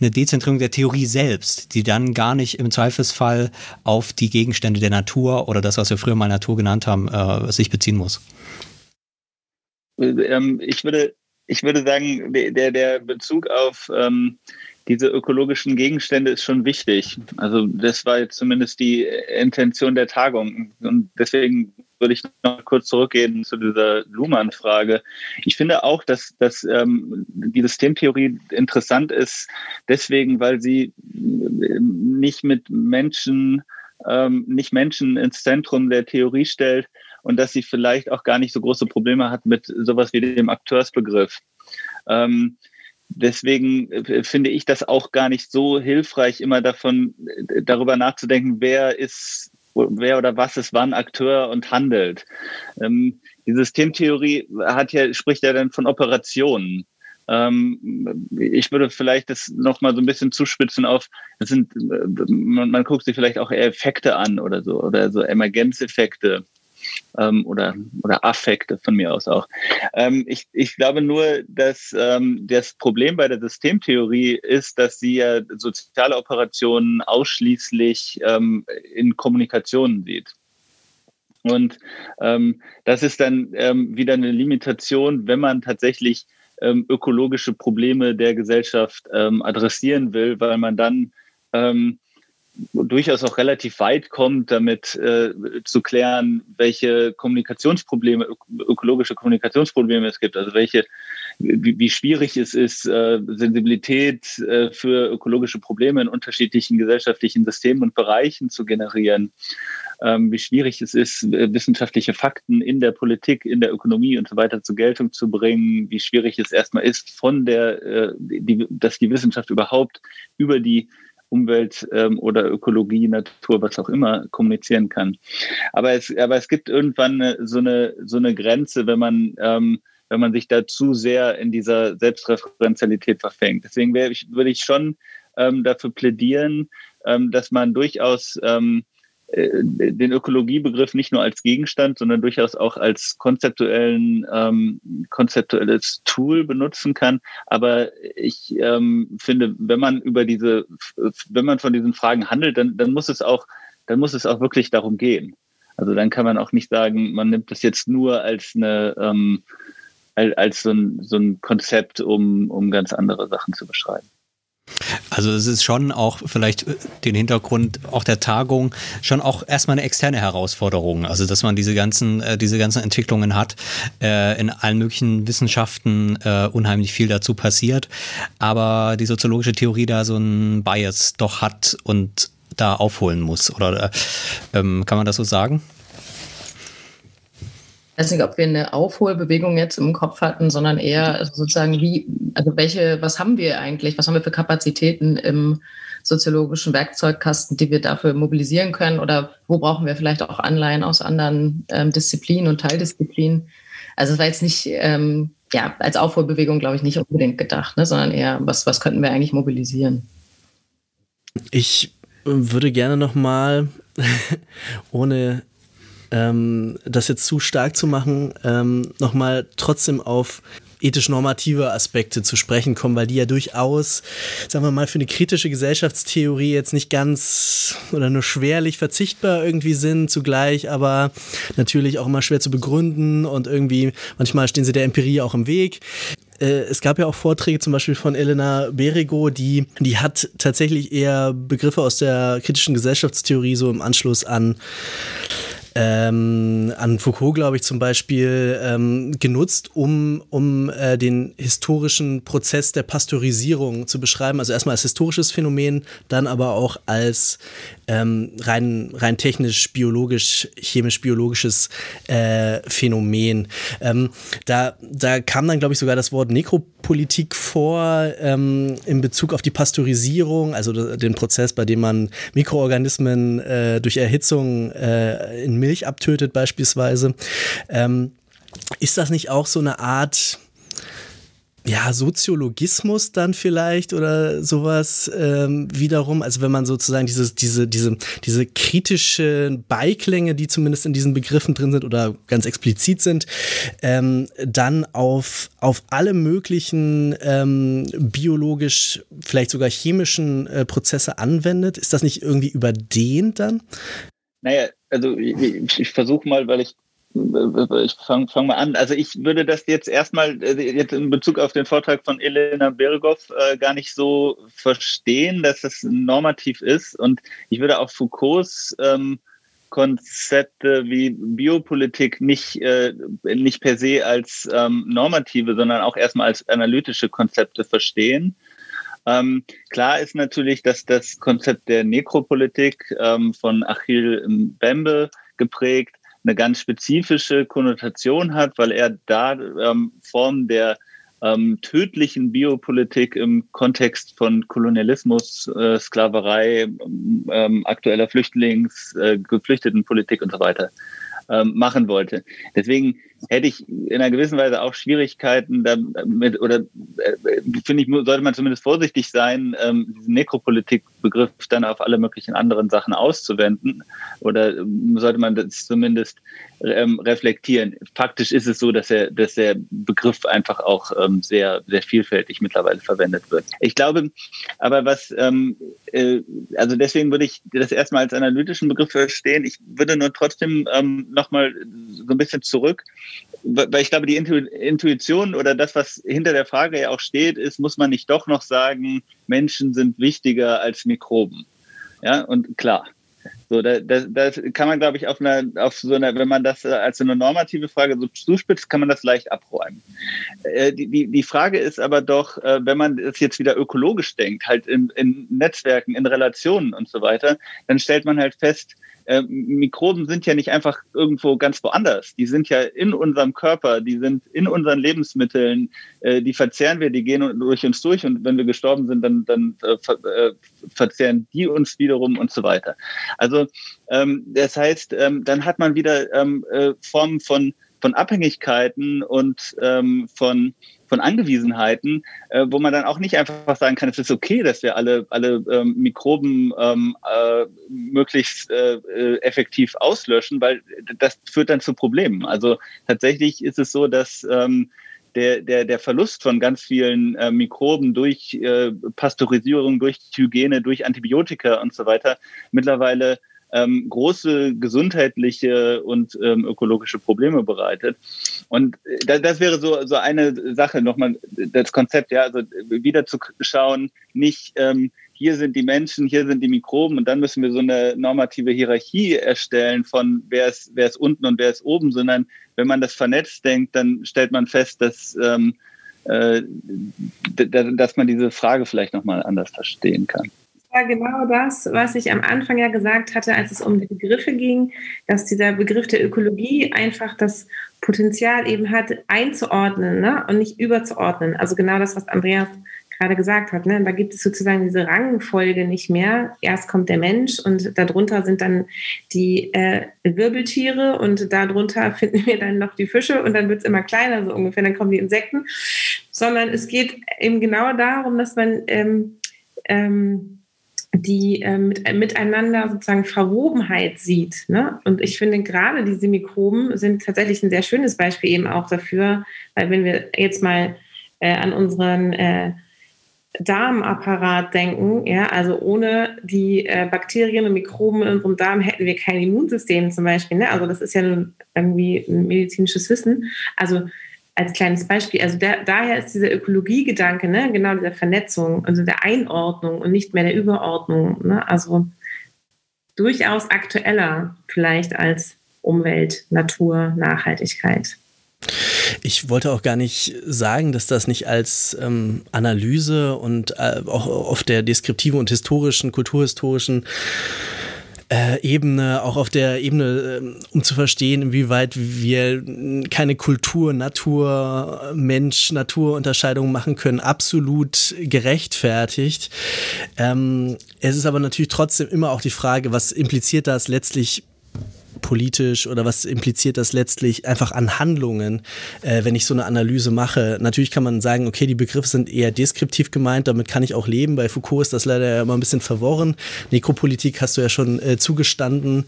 eine Dezentrierung der Theorie selbst, die dann gar nicht im Zweifelsfall auf die Gegenstände der Natur oder das, was wir früher mal Natur genannt haben, äh, sich beziehen muss? Ähm, ich würde, ich würde sagen, der, der Bezug auf ähm, diese ökologischen Gegenstände ist schon wichtig. Also das war jetzt zumindest die Intention der Tagung. Und deswegen würde ich noch kurz zurückgehen zu dieser Luhmann-Frage. Ich finde auch, dass, dass ähm, die Systemtheorie interessant ist, deswegen, weil sie nicht mit Menschen, ähm, nicht Menschen ins Zentrum der Theorie stellt und dass sie vielleicht auch gar nicht so große Probleme hat mit sowas wie dem Akteursbegriff. Ähm, deswegen äh, finde ich das auch gar nicht so hilfreich, immer davon äh, darüber nachzudenken, wer ist wer oder was ist wann Akteur und handelt. Ähm, die Systemtheorie hat ja, spricht ja dann von Operationen. Ähm, ich würde vielleicht das nochmal so ein bisschen zuspitzen auf, das sind, man, man guckt sich vielleicht auch Effekte an oder so, oder so Emergenzeffekte ähm, oder, oder Affekte von mir aus auch. Ähm, ich, ich glaube nur, dass ähm, das Problem bei der Systemtheorie ist, dass sie ja soziale Operationen ausschließlich ähm, in Kommunikation sieht. Und ähm, das ist dann ähm, wieder eine Limitation, wenn man tatsächlich ähm, ökologische Probleme der Gesellschaft ähm, adressieren will, weil man dann ähm, durchaus auch relativ weit kommt, damit äh, zu klären, welche Kommunikationsprobleme, ökologische Kommunikationsprobleme es gibt, also welche, wie, wie schwierig es ist, äh, Sensibilität äh, für ökologische Probleme in unterschiedlichen gesellschaftlichen Systemen und Bereichen zu generieren, ähm, wie schwierig es ist, äh, wissenschaftliche Fakten in der Politik, in der Ökonomie und so weiter zur Geltung zu bringen, wie schwierig es erstmal ist, von der, äh, die, dass die Wissenschaft überhaupt über die Umwelt ähm, oder Ökologie, Natur, was auch immer kommunizieren kann. Aber es, aber es gibt irgendwann so, eine, so eine Grenze, wenn man, ähm, wenn man sich da zu sehr in dieser Selbstreferenzialität verfängt. Deswegen ich, würde ich schon ähm, dafür plädieren, ähm, dass man durchaus ähm, äh, den Ökologiebegriff nicht nur als Gegenstand, sondern durchaus auch als konzeptuellen, ähm, konzeptuelles Tool benutzen kann. Aber ich ähm, finde, wenn man über diese, wenn man von diesen Fragen handelt, dann, dann muss es auch, dann muss es auch wirklich darum gehen. Also dann kann man auch nicht sagen, man nimmt das jetzt nur als eine, ähm, als so ein, so ein Konzept, um, um ganz andere Sachen zu beschreiben. Also es ist schon auch vielleicht äh, den Hintergrund auch der Tagung schon auch erstmal eine externe Herausforderung. Also dass man diese ganzen, äh, diese ganzen Entwicklungen hat, äh, in allen möglichen Wissenschaften äh, unheimlich viel dazu passiert, aber die soziologische Theorie da so ein Bias doch hat und da aufholen muss. Oder äh, ähm, kann man das so sagen? Weiß nicht, ob wir eine Aufholbewegung jetzt im Kopf hatten, sondern eher sozusagen wie, also welche, was haben wir eigentlich, was haben wir für Kapazitäten im soziologischen Werkzeugkasten, die wir dafür mobilisieren können oder wo brauchen wir vielleicht auch Anleihen aus anderen ähm, Disziplinen und Teildisziplinen. Also es war jetzt nicht, ähm, ja, als Aufholbewegung glaube ich nicht unbedingt gedacht, ne, sondern eher, was, was könnten wir eigentlich mobilisieren? Ich würde gerne nochmal, *laughs* ohne ähm, das jetzt zu stark zu machen, ähm, nochmal trotzdem auf ethisch-normative Aspekte zu sprechen kommen, weil die ja durchaus, sagen wir mal, für eine kritische Gesellschaftstheorie jetzt nicht ganz oder nur schwerlich verzichtbar irgendwie sind, zugleich aber natürlich auch immer schwer zu begründen und irgendwie manchmal stehen sie der Empirie auch im Weg. Äh, es gab ja auch Vorträge zum Beispiel von Elena Berego, die, die hat tatsächlich eher Begriffe aus der kritischen Gesellschaftstheorie so im Anschluss an ähm, an Foucault, glaube ich, zum Beispiel ähm, genutzt, um, um äh, den historischen Prozess der Pasteurisierung zu beschreiben. Also erstmal als historisches Phänomen, dann aber auch als ähm, rein, rein technisch, biologisch, chemisch-biologisches äh, Phänomen. Ähm, da, da kam dann, glaube ich, sogar das Wort Nekropolitik vor ähm, in Bezug auf die Pasteurisierung, also den Prozess, bei dem man Mikroorganismen äh, durch Erhitzung äh, in Milch abtötet beispielsweise. Ähm, ist das nicht auch so eine Art ja, Soziologismus dann vielleicht oder sowas ähm, wiederum. Also wenn man sozusagen dieses, diese, diese, diese kritischen Beiklänge, die zumindest in diesen Begriffen drin sind oder ganz explizit sind, ähm, dann auf, auf alle möglichen ähm, biologisch, vielleicht sogar chemischen äh, Prozesse anwendet. Ist das nicht irgendwie überdehnt dann? Naja, also ich, ich versuche mal, weil ich ich fange fang mal an. Also ich würde das jetzt erstmal äh, jetzt in Bezug auf den Vortrag von Elena Bergow äh, gar nicht so verstehen, dass das normativ ist. Und ich würde auch Foucaults ähm, Konzepte wie Biopolitik nicht, äh, nicht per se als ähm, normative, sondern auch erstmal als analytische Konzepte verstehen. Ähm, klar ist natürlich, dass das Konzept der Nekropolitik ähm, von Achille Bembe geprägt eine ganz spezifische Konnotation hat, weil er da ähm, Formen der ähm, tödlichen Biopolitik im Kontext von Kolonialismus, äh, Sklaverei, ähm, aktueller Flüchtlings, äh, Geflüchtetenpolitik und so weiter ähm, machen wollte. Deswegen hätte ich in einer gewissen Weise auch Schwierigkeiten damit, oder äh, finde ich, sollte man zumindest vorsichtig sein, ähm, diesen Nekropolitik-Begriff dann auf alle möglichen anderen Sachen auszuwenden. Oder ähm, sollte man das zumindest ähm, reflektieren. Faktisch ist es so, dass, er, dass der Begriff einfach auch ähm, sehr, sehr vielfältig mittlerweile verwendet wird. Ich glaube, aber was, ähm, äh, also deswegen würde ich das erstmal als analytischen Begriff verstehen. Ich würde nur trotzdem ähm, nochmal so ein bisschen zurück weil ich glaube, die Intuition oder das, was hinter der Frage ja auch steht, ist, muss man nicht doch noch sagen, Menschen sind wichtiger als Mikroben. Ja, und klar. So, da, da, das kann man, glaube ich, auf einer, auf so einer, wenn man das als so eine normative Frage so zuspitzt, kann man das leicht abräumen. Äh, die, die, die Frage ist aber doch, äh, wenn man es jetzt wieder ökologisch denkt, halt in, in Netzwerken, in Relationen und so weiter, dann stellt man halt fest, äh, Mikroben sind ja nicht einfach irgendwo ganz woanders. Die sind ja in unserem Körper, die sind in unseren Lebensmitteln, äh, die verzehren wir, die gehen durch uns durch und wenn wir gestorben sind, dann, dann äh, ver äh, verzehren die uns wiederum und so weiter. Also ähm, das heißt, ähm, dann hat man wieder ähm, äh, Formen von, von Abhängigkeiten und ähm, von von Angewiesenheiten, äh, wo man dann auch nicht einfach sagen kann, es ist okay, dass wir alle, alle ähm, Mikroben ähm, äh, möglichst äh, äh, effektiv auslöschen, weil das führt dann zu Problemen. Also tatsächlich ist es so, dass ähm, der, der, der Verlust von ganz vielen äh, Mikroben durch äh, Pasteurisierung, durch Hygiene, durch Antibiotika und so weiter mittlerweile ähm, große gesundheitliche und ähm, ökologische Probleme bereitet. Und äh, das, das wäre so, so eine Sache, nochmal das Konzept, ja, also wieder zu schauen, nicht ähm, hier sind die Menschen, hier sind die Mikroben und dann müssen wir so eine normative Hierarchie erstellen von wer ist, wer ist unten und wer ist oben, sondern wenn man das vernetzt denkt, dann stellt man fest, dass, ähm, äh, dass man diese Frage vielleicht nochmal anders verstehen kann war genau das, was ich am Anfang ja gesagt hatte, als es um die Begriffe ging, dass dieser Begriff der Ökologie einfach das Potenzial eben hat, einzuordnen ne? und nicht überzuordnen. Also genau das, was Andreas gerade gesagt hat. Ne? Da gibt es sozusagen diese Rangfolge nicht mehr. Erst kommt der Mensch und darunter sind dann die äh, Wirbeltiere und darunter *laughs* finden wir dann noch die Fische und dann wird es immer kleiner, so ungefähr, dann kommen die Insekten. Sondern es geht eben genau darum, dass man ähm, ähm, die äh, mit, äh, miteinander sozusagen Verwobenheit sieht. Ne? Und ich finde gerade diese Mikroben sind tatsächlich ein sehr schönes Beispiel eben auch dafür, weil wenn wir jetzt mal äh, an unseren äh, Darmapparat denken, ja, also ohne die äh, Bakterien und Mikroben in unserem Darm hätten wir kein Immunsystem zum Beispiel. Ne? Also das ist ja irgendwie ein medizinisches Wissen. Also als kleines Beispiel. Also der, daher ist dieser Ökologiegedanke, ne, genau dieser Vernetzung, also der Einordnung und nicht mehr der Überordnung. Ne? Also durchaus aktueller vielleicht als Umwelt, Natur, Nachhaltigkeit. Ich wollte auch gar nicht sagen, dass das nicht als ähm, Analyse und äh, auch auf der deskriptiven und historischen, kulturhistorischen äh, Ebene, auch auf der Ebene, äh, um zu verstehen, inwieweit wir keine Kultur, Natur, Mensch, Naturunterscheidung machen können, absolut gerechtfertigt. Ähm, es ist aber natürlich trotzdem immer auch die Frage, was impliziert das letztlich politisch oder was impliziert das letztlich einfach an Handlungen, äh, wenn ich so eine Analyse mache. Natürlich kann man sagen, okay, die Begriffe sind eher deskriptiv gemeint, damit kann ich auch leben. Bei Foucault ist das leider immer ein bisschen verworren. Nekropolitik hast du ja schon äh, zugestanden,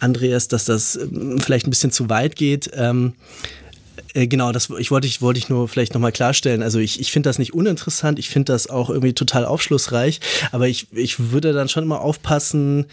Andreas, dass das äh, vielleicht ein bisschen zu weit geht. Ähm, äh, genau, das ich wollte ich wollte ich nur vielleicht nochmal klarstellen. Also ich, ich finde das nicht uninteressant, ich finde das auch irgendwie total aufschlussreich, aber ich, ich würde dann schon immer aufpassen,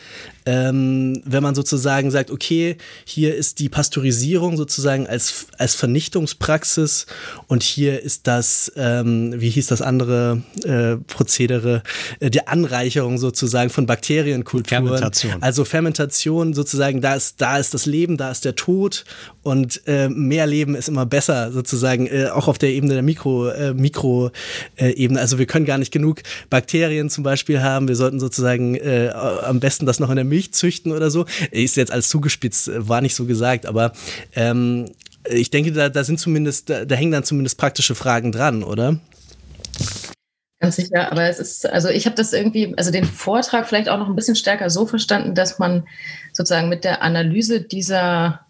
ähm, wenn man sozusagen sagt, okay, hier ist die Pasteurisierung sozusagen als, als Vernichtungspraxis und hier ist das, ähm, wie hieß das andere äh, Prozedere, äh, die Anreicherung sozusagen von Bakterienkulturen. Fermentation. Also Fermentation sozusagen, da ist, da ist das Leben, da ist der Tod und äh, mehr Leben ist immer besser sozusagen, äh, auch auf der Ebene der Mikro, äh, Mikro äh. Also wir können gar nicht genug Bakterien zum Beispiel haben. Wir sollten sozusagen am besten das noch in der Milch züchten oder so. Ist jetzt als zugespitzt, äh, war nicht so gesagt, aber ähm, ich denke, da, da sind zumindest, da, da hängen dann zumindest praktische Fragen dran, oder? Ganz sicher, aber es ist, also ich habe das irgendwie, also den Vortrag vielleicht auch noch ein bisschen stärker so verstanden, dass man sozusagen mit der Analyse dieser,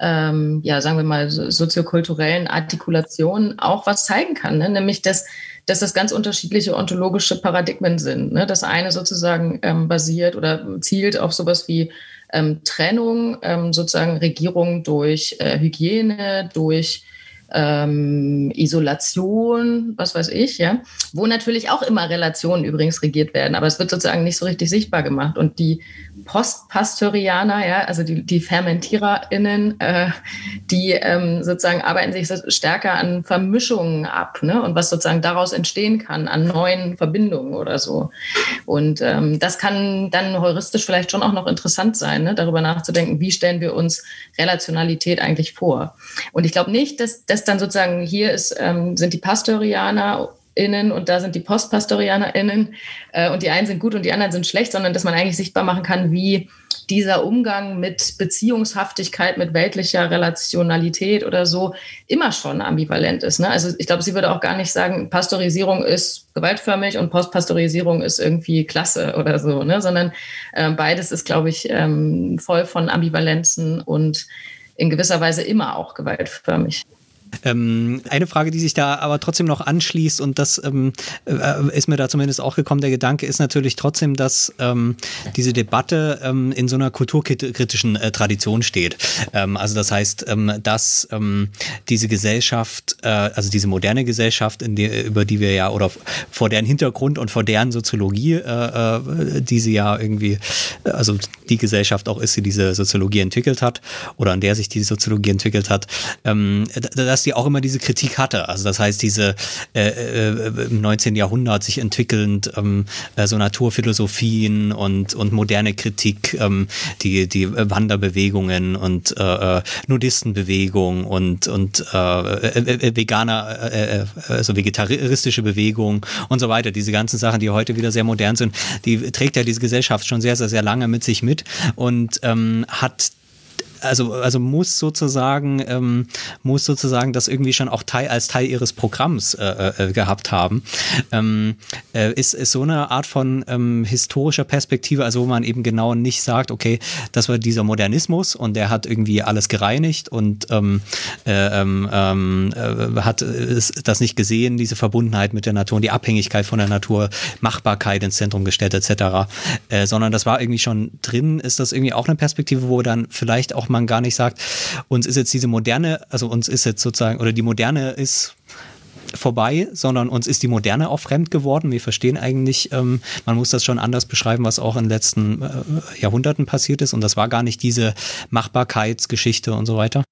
ähm, ja, sagen wir mal, soziokulturellen Artikulation auch was zeigen kann, ne? nämlich dass dass das ganz unterschiedliche ontologische Paradigmen sind. Ne? Das eine sozusagen ähm, basiert oder zielt auf sowas wie ähm, Trennung, ähm, sozusagen Regierung durch äh, Hygiene, durch ähm, Isolation, was weiß ich, ja, wo natürlich auch immer Relationen übrigens regiert werden, aber es wird sozusagen nicht so richtig sichtbar gemacht. Und die Postpasteurianer, ja, also die, die FermentiererInnen, äh, die ähm, sozusagen arbeiten sich stärker an Vermischungen ab, ne, und was sozusagen daraus entstehen kann, an neuen Verbindungen oder so. Und ähm, das kann dann heuristisch vielleicht schon auch noch interessant sein, ne, darüber nachzudenken, wie stellen wir uns Relationalität eigentlich vor. Und ich glaube nicht, dass, dass dann sozusagen hier ist, ähm, sind die Pasteurianer innen und da sind die PostpastorianerInnen äh, und die einen sind gut und die anderen sind schlecht, sondern dass man eigentlich sichtbar machen kann, wie dieser Umgang mit Beziehungshaftigkeit, mit weltlicher Relationalität oder so immer schon ambivalent ist. Ne? Also ich glaube, sie würde auch gar nicht sagen, Pasteurisierung ist gewaltförmig und Postpasteurisierung ist irgendwie klasse oder so, ne? sondern äh, beides ist, glaube ich, ähm, voll von Ambivalenzen und in gewisser Weise immer auch gewaltförmig. Ähm, eine Frage, die sich da aber trotzdem noch anschließt und das ähm, äh, ist mir da zumindest auch gekommen, der Gedanke ist natürlich trotzdem, dass ähm, diese Debatte ähm, in so einer kulturkritischen äh, Tradition steht. Ähm, also das heißt, ähm, dass diese Gesellschaft, äh, also diese moderne Gesellschaft, die, über die wir ja oder vor deren Hintergrund und vor deren Soziologie, äh, äh, die sie ja irgendwie, also die Gesellschaft auch ist, die diese Soziologie entwickelt hat oder an der sich die Soziologie entwickelt hat, dass die auch immer diese Kritik hatte. Also das heißt, diese äh, äh, im 19. Jahrhundert sich entwickelnd ähm, äh, so Naturphilosophien und, und moderne Kritik, ähm, die, die Wanderbewegungen und äh, äh Nudistenbewegung und, und äh, Veganer, also vegetaristische Bewegung und so weiter. Diese ganzen Sachen, die heute wieder sehr modern sind, die trägt ja diese Gesellschaft schon sehr, sehr, sehr lange mit sich mit und ähm, hat also, also muss sozusagen, ähm, muss sozusagen das irgendwie schon auch Teil, als Teil ihres Programms äh, äh, gehabt haben. Ähm, äh, ist, ist so eine Art von ähm, historischer Perspektive, also wo man eben genau nicht sagt, okay, das war dieser Modernismus und der hat irgendwie alles gereinigt und ähm, äh, ähm, ähm äh, hat das nicht gesehen, diese Verbundenheit mit der Natur und die Abhängigkeit von der Natur, Machbarkeit ins Zentrum gestellt etc., äh, sondern das war irgendwie schon drin, ist das irgendwie auch eine Perspektive, wo dann vielleicht auch mal man gar nicht sagt, uns ist jetzt diese moderne, also uns ist jetzt sozusagen, oder die moderne ist vorbei, sondern uns ist die Moderne auch fremd geworden. Wir verstehen eigentlich, ähm, man muss das schon anders beschreiben, was auch in den letzten äh, Jahrhunderten passiert ist. Und das war gar nicht diese Machbarkeitsgeschichte und so weiter.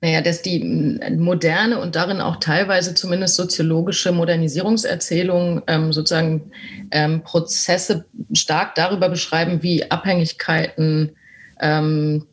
Naja, dass die moderne und darin auch teilweise zumindest soziologische Modernisierungserzählungen ähm, sozusagen ähm, Prozesse stark darüber beschreiben, wie Abhängigkeiten ähm,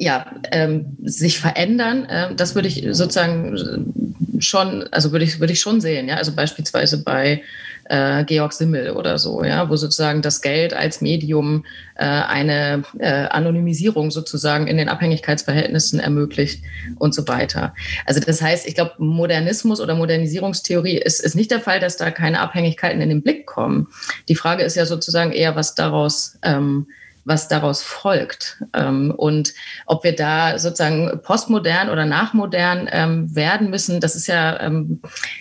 ja, ähm, sich verändern, äh, das würde ich sozusagen schon, also würde ich, würde ich schon sehen, ja, also beispielsweise bei äh, Georg Simmel oder so, ja, wo sozusagen das Geld als Medium äh, eine äh, Anonymisierung sozusagen in den Abhängigkeitsverhältnissen ermöglicht und so weiter. Also das heißt, ich glaube, Modernismus oder Modernisierungstheorie ist, ist nicht der Fall, dass da keine Abhängigkeiten in den Blick kommen. Die Frage ist ja sozusagen eher, was daraus ähm, was daraus folgt. Ähm, und ob wir da sozusagen postmodern oder nachmodern ähm, werden müssen, das ist ja, ähm,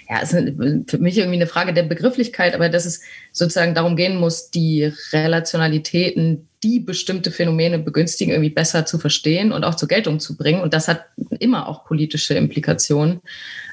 ja ist für mich irgendwie eine Frage der Begrifflichkeit, aber dass es sozusagen darum gehen muss, die Relationalitäten, die bestimmte Phänomene begünstigen, irgendwie besser zu verstehen und auch zur Geltung zu bringen. Und das hat immer auch politische Implikationen.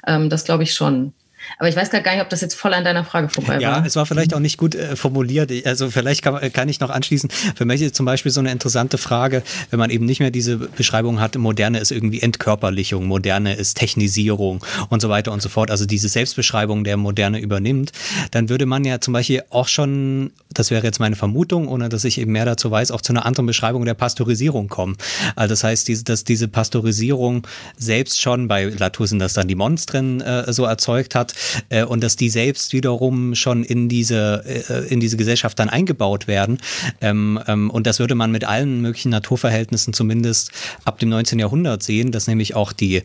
Das glaube ich schon. Aber ich weiß gar nicht, ob das jetzt voll an deiner Frage vorbei war. Ja, es war vielleicht auch nicht gut äh, formuliert. Also vielleicht kann, kann, ich noch anschließen. Für mich ist zum Beispiel so eine interessante Frage, wenn man eben nicht mehr diese Beschreibung hat, Moderne ist irgendwie Entkörperlichung, Moderne ist Technisierung und so weiter und so fort. Also diese Selbstbeschreibung der Moderne übernimmt, dann würde man ja zum Beispiel auch schon, das wäre jetzt meine Vermutung, ohne dass ich eben mehr dazu weiß, auch zu einer anderen Beschreibung der Pasteurisierung kommen. Also das heißt, dass diese Pasteurisierung selbst schon, bei Latour sind das dann die Monstren äh, so erzeugt hat, äh, und dass die selbst wiederum schon in diese, äh, in diese Gesellschaft dann eingebaut werden. Ähm, ähm, und das würde man mit allen möglichen Naturverhältnissen zumindest ab dem 19. Jahrhundert sehen, dass nämlich auch die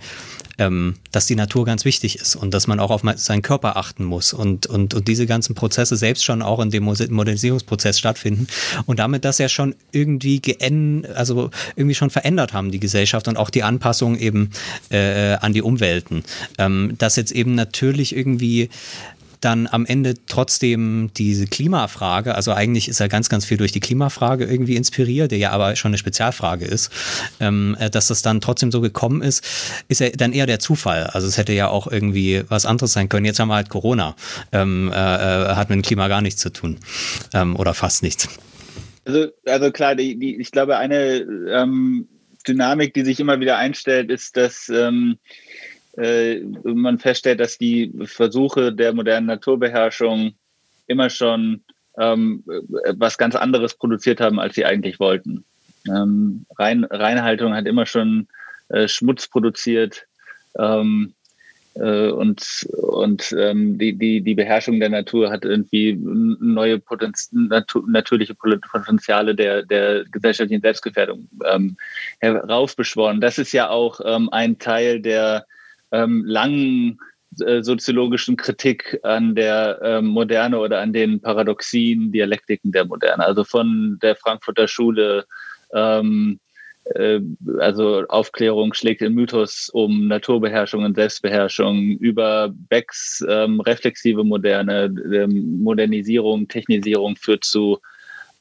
ähm, dass die Natur ganz wichtig ist und dass man auch auf seinen Körper achten muss und, und, und diese ganzen Prozesse selbst schon auch in dem Modernisierungsprozess stattfinden und damit das ja schon irgendwie geen, also irgendwie schon verändert haben, die Gesellschaft und auch die Anpassung eben äh, an die Umwelten. Ähm, dass jetzt eben natürlich irgendwie dann am Ende trotzdem diese Klimafrage, also eigentlich ist er ganz, ganz viel durch die Klimafrage irgendwie inspiriert, der ja aber schon eine Spezialfrage ist, ähm, äh, dass das dann trotzdem so gekommen ist, ist ja dann eher der Zufall. Also es hätte ja auch irgendwie was anderes sein können. Jetzt haben wir halt Corona, ähm, äh, äh hat mit dem Klima gar nichts zu tun ähm, oder fast nichts. Also, also klar, die, die, ich glaube, eine ähm, Dynamik, die sich immer wieder einstellt, ist, dass ähm, äh, man feststellt, dass die Versuche der modernen Naturbeherrschung immer schon ähm, was ganz anderes produziert haben, als sie eigentlich wollten. Ähm, Rein, Reinhaltung hat immer schon äh, Schmutz produziert ähm, äh, und, und ähm, die, die, die Beherrschung der Natur hat irgendwie neue Potenz natu natürliche Potenziale der, der gesellschaftlichen Selbstgefährdung ähm, heraufbeschworen. Das ist ja auch ähm, ein Teil der ähm, langen äh, soziologischen Kritik an der ähm, Moderne oder an den paradoxien Dialektiken der Moderne. Also von der Frankfurter Schule, ähm, äh, also Aufklärung schlägt den Mythos um Naturbeherrschung und Selbstbeherrschung über Becks ähm, reflexive Moderne, ähm, Modernisierung, Technisierung führt zu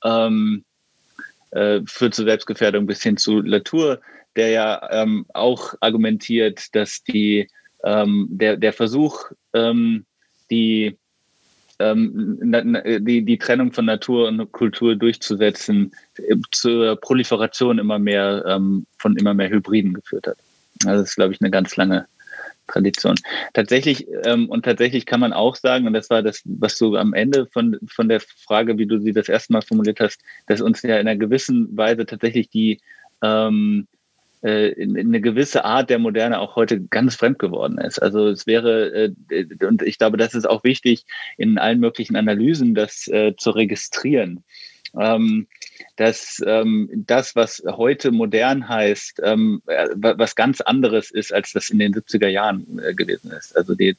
ähm, äh, führt zu Selbstgefährdung bis hin zu Latour der ja ähm, auch argumentiert, dass die, ähm, der, der Versuch, ähm, die, ähm, die, die Trennung von Natur und Kultur durchzusetzen, äh, zur Proliferation immer mehr ähm, von immer mehr Hybriden geführt hat. Also das ist, glaube ich, eine ganz lange Tradition. Tatsächlich, ähm, und tatsächlich kann man auch sagen, und das war das, was du am Ende von, von der Frage, wie du sie das erste Mal formuliert hast, dass uns ja in einer gewissen Weise tatsächlich die ähm, äh, eine gewisse Art der Moderne auch heute ganz fremd geworden ist. Also es wäre, äh, und ich glaube, das ist auch wichtig, in allen möglichen Analysen das äh, zu registrieren. Ähm, dass ähm, das, was heute modern heißt, ähm, was ganz anderes ist, als das in den 70er Jahren äh, gewesen ist. Also die,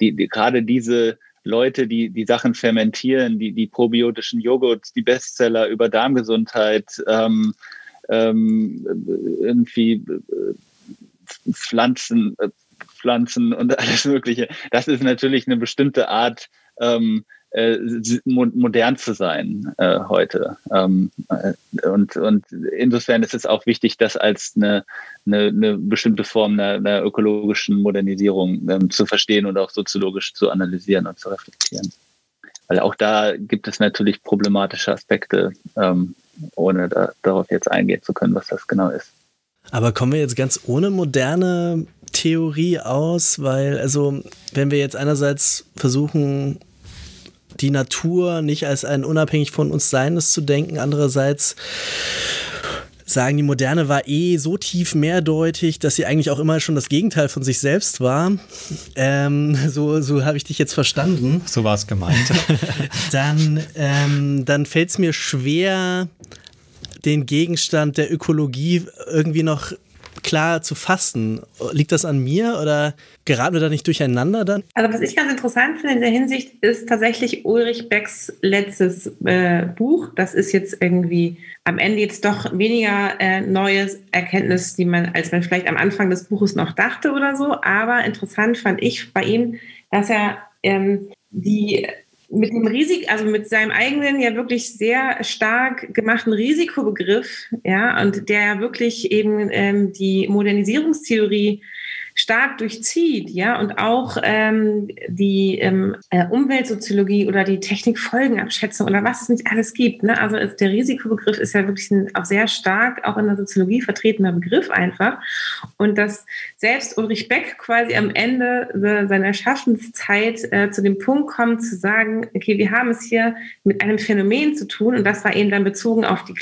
die, die, gerade diese Leute, die die Sachen fermentieren, die, die probiotischen Joghurts, die Bestseller über Darmgesundheit, ähm, irgendwie äh, Pflanzen, äh, Pflanzen und *laughs* alles Mögliche. Das ist natürlich eine bestimmte Art, ähm, äh, modern zu sein äh, heute. Ähm, äh, und, und insofern ist es auch wichtig, das als eine, eine, eine bestimmte Form einer, einer ökologischen Modernisierung ähm, zu verstehen und auch soziologisch zu analysieren und zu reflektieren. Weil auch da gibt es natürlich problematische Aspekte, ähm, ohne da, darauf jetzt eingehen zu können, was das genau ist. Aber kommen wir jetzt ganz ohne moderne Theorie aus, weil, also, wenn wir jetzt einerseits versuchen, die Natur nicht als ein unabhängig von uns Seines zu denken, andererseits sagen, die Moderne war eh so tief mehrdeutig, dass sie eigentlich auch immer schon das Gegenteil von sich selbst war. Ähm, so so habe ich dich jetzt verstanden. So war es gemeint. *laughs* dann ähm, dann fällt es mir schwer, den Gegenstand der Ökologie irgendwie noch klar zu fassen. Liegt das an mir oder geraten wir da nicht durcheinander dann? Also was ich ganz interessant finde in der Hinsicht ist tatsächlich Ulrich Becks letztes äh, Buch. Das ist jetzt irgendwie am Ende jetzt doch weniger äh, neues Erkenntnis, die man, als man vielleicht am Anfang des Buches noch dachte oder so. Aber interessant fand ich bei ihm, dass er ähm, die mit dem Risiko, also mit seinem eigenen ja wirklich sehr stark gemachten Risikobegriff, ja, und der ja wirklich eben ähm, die Modernisierungstheorie stark durchzieht, ja, und auch ähm, die ähm, äh, Umweltsoziologie oder die Technikfolgenabschätzung oder was es nicht alles gibt. Ne? Also der Risikobegriff ist ja wirklich ein, auch sehr stark auch in der Soziologie vertretener Begriff einfach. Und dass selbst Ulrich Beck quasi am Ende seiner Schaffenszeit äh, zu dem Punkt kommt zu sagen, okay, wir haben es hier mit einem Phänomen zu tun und das war eben dann bezogen auf die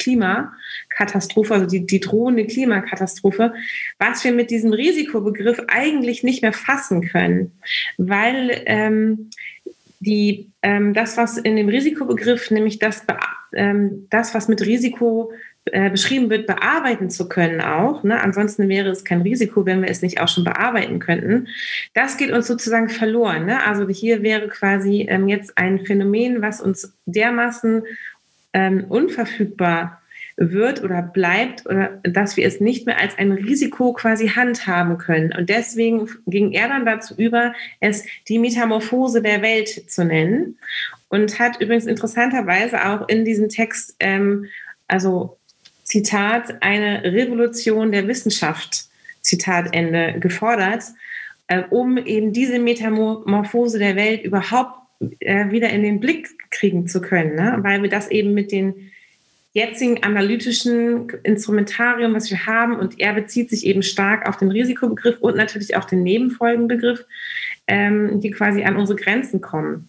Klimakatastrophe, also die, die drohende Klimakatastrophe, was wir mit diesem Risikobegriff eigentlich nicht mehr fassen können, weil ähm, die, ähm, das, was in dem Risikobegriff, nämlich das, ähm, das was mit Risiko äh, beschrieben wird, bearbeiten zu können auch. Ne? Ansonsten wäre es kein Risiko, wenn wir es nicht auch schon bearbeiten könnten. Das geht uns sozusagen verloren. Ne? Also hier wäre quasi ähm, jetzt ein Phänomen, was uns dermaßen ähm, unverfügbar wird oder bleibt oder dass wir es nicht mehr als ein Risiko quasi handhaben können. Und deswegen ging er dann dazu über, es die Metamorphose der Welt zu nennen und hat übrigens interessanterweise auch in diesem Text, ähm, also Zitat, eine Revolution der Wissenschaft, Zitat Ende, gefordert, äh, um eben diese Metamorphose der Welt überhaupt äh, wieder in den Blick kriegen zu können, ne? weil wir das eben mit den jetzigen analytischen Instrumentarium, was wir haben, und er bezieht sich eben stark auf den Risikobegriff und natürlich auch den Nebenfolgenbegriff, ähm, die quasi an unsere Grenzen kommen.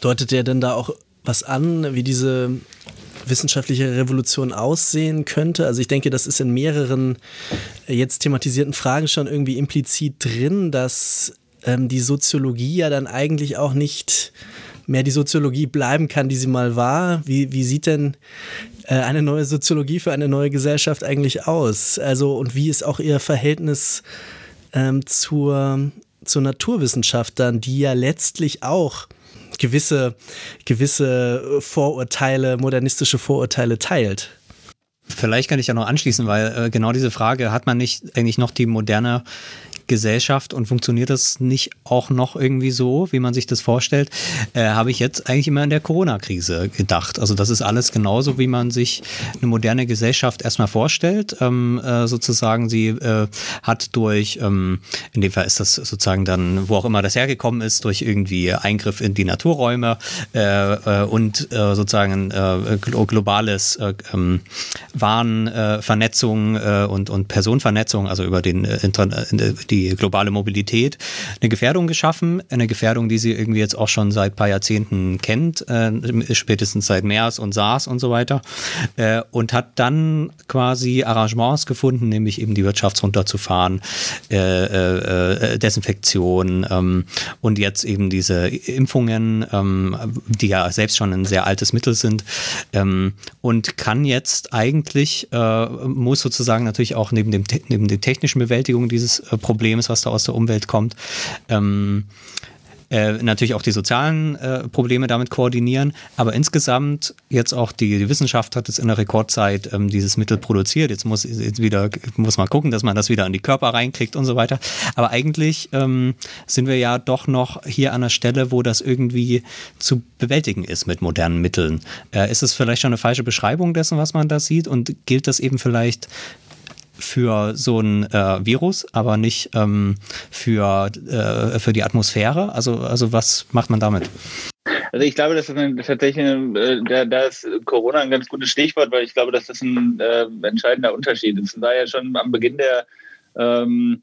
Deutet er denn da auch was an, wie diese wissenschaftliche Revolution aussehen könnte? Also ich denke, das ist in mehreren äh, jetzt thematisierten Fragen schon irgendwie implizit drin, dass ähm, die Soziologie ja dann eigentlich auch nicht mehr die Soziologie bleiben kann, die sie mal war. Wie, wie sieht denn eine neue Soziologie für eine neue Gesellschaft eigentlich aus? Also, und wie ist auch ihr Verhältnis ähm, zur, zur Naturwissenschaft dann, die ja letztlich auch gewisse, gewisse Vorurteile, modernistische Vorurteile teilt? Vielleicht kann ich ja noch anschließen, weil äh, genau diese Frage, hat man nicht eigentlich noch die moderne Gesellschaft und funktioniert das nicht auch noch irgendwie so, wie man sich das vorstellt, äh, habe ich jetzt eigentlich immer in der Corona-Krise gedacht. Also das ist alles genauso, wie man sich eine moderne Gesellschaft erstmal vorstellt. Ähm, äh, sozusagen, sie äh, hat durch, ähm, in dem Fall ist das sozusagen dann, wo auch immer das hergekommen ist, durch irgendwie Eingriff in die Naturräume äh, äh, und äh, sozusagen globales ähm, Warenvernetzung und, und Personenvernetzung, also über den die die globale Mobilität eine Gefährdung geschaffen, eine Gefährdung, die sie irgendwie jetzt auch schon seit paar Jahrzehnten kennt, äh, spätestens seit MERS und SARS und so weiter, äh, und hat dann quasi Arrangements gefunden, nämlich eben die Wirtschaft runterzufahren, äh, äh, äh, Desinfektion ähm, und jetzt eben diese Impfungen, ähm, die ja selbst schon ein sehr altes Mittel sind ähm, und kann jetzt eigentlich, äh, muss sozusagen natürlich auch neben, dem, neben der technischen Bewältigung dieses Problems Problems, was da aus der Umwelt kommt. Ähm, äh, natürlich auch die sozialen äh, Probleme damit koordinieren, aber insgesamt jetzt auch die, die Wissenschaft hat jetzt in der Rekordzeit ähm, dieses Mittel produziert. Jetzt muss jetzt wieder muss man gucken, dass man das wieder an die Körper reinkriegt und so weiter. Aber eigentlich ähm, sind wir ja doch noch hier an der Stelle, wo das irgendwie zu bewältigen ist mit modernen Mitteln. Äh, ist es vielleicht schon eine falsche Beschreibung dessen, was man da sieht und gilt das eben vielleicht für so ein äh, Virus, aber nicht ähm, für, äh, für die Atmosphäre? Also, also was macht man damit? Also ich glaube, das ist ein, tatsächlich, äh, da, da ist Corona ein ganz gutes Stichwort, weil ich glaube, dass das ein äh, entscheidender Unterschied ist. War ja schon am Beginn der ähm,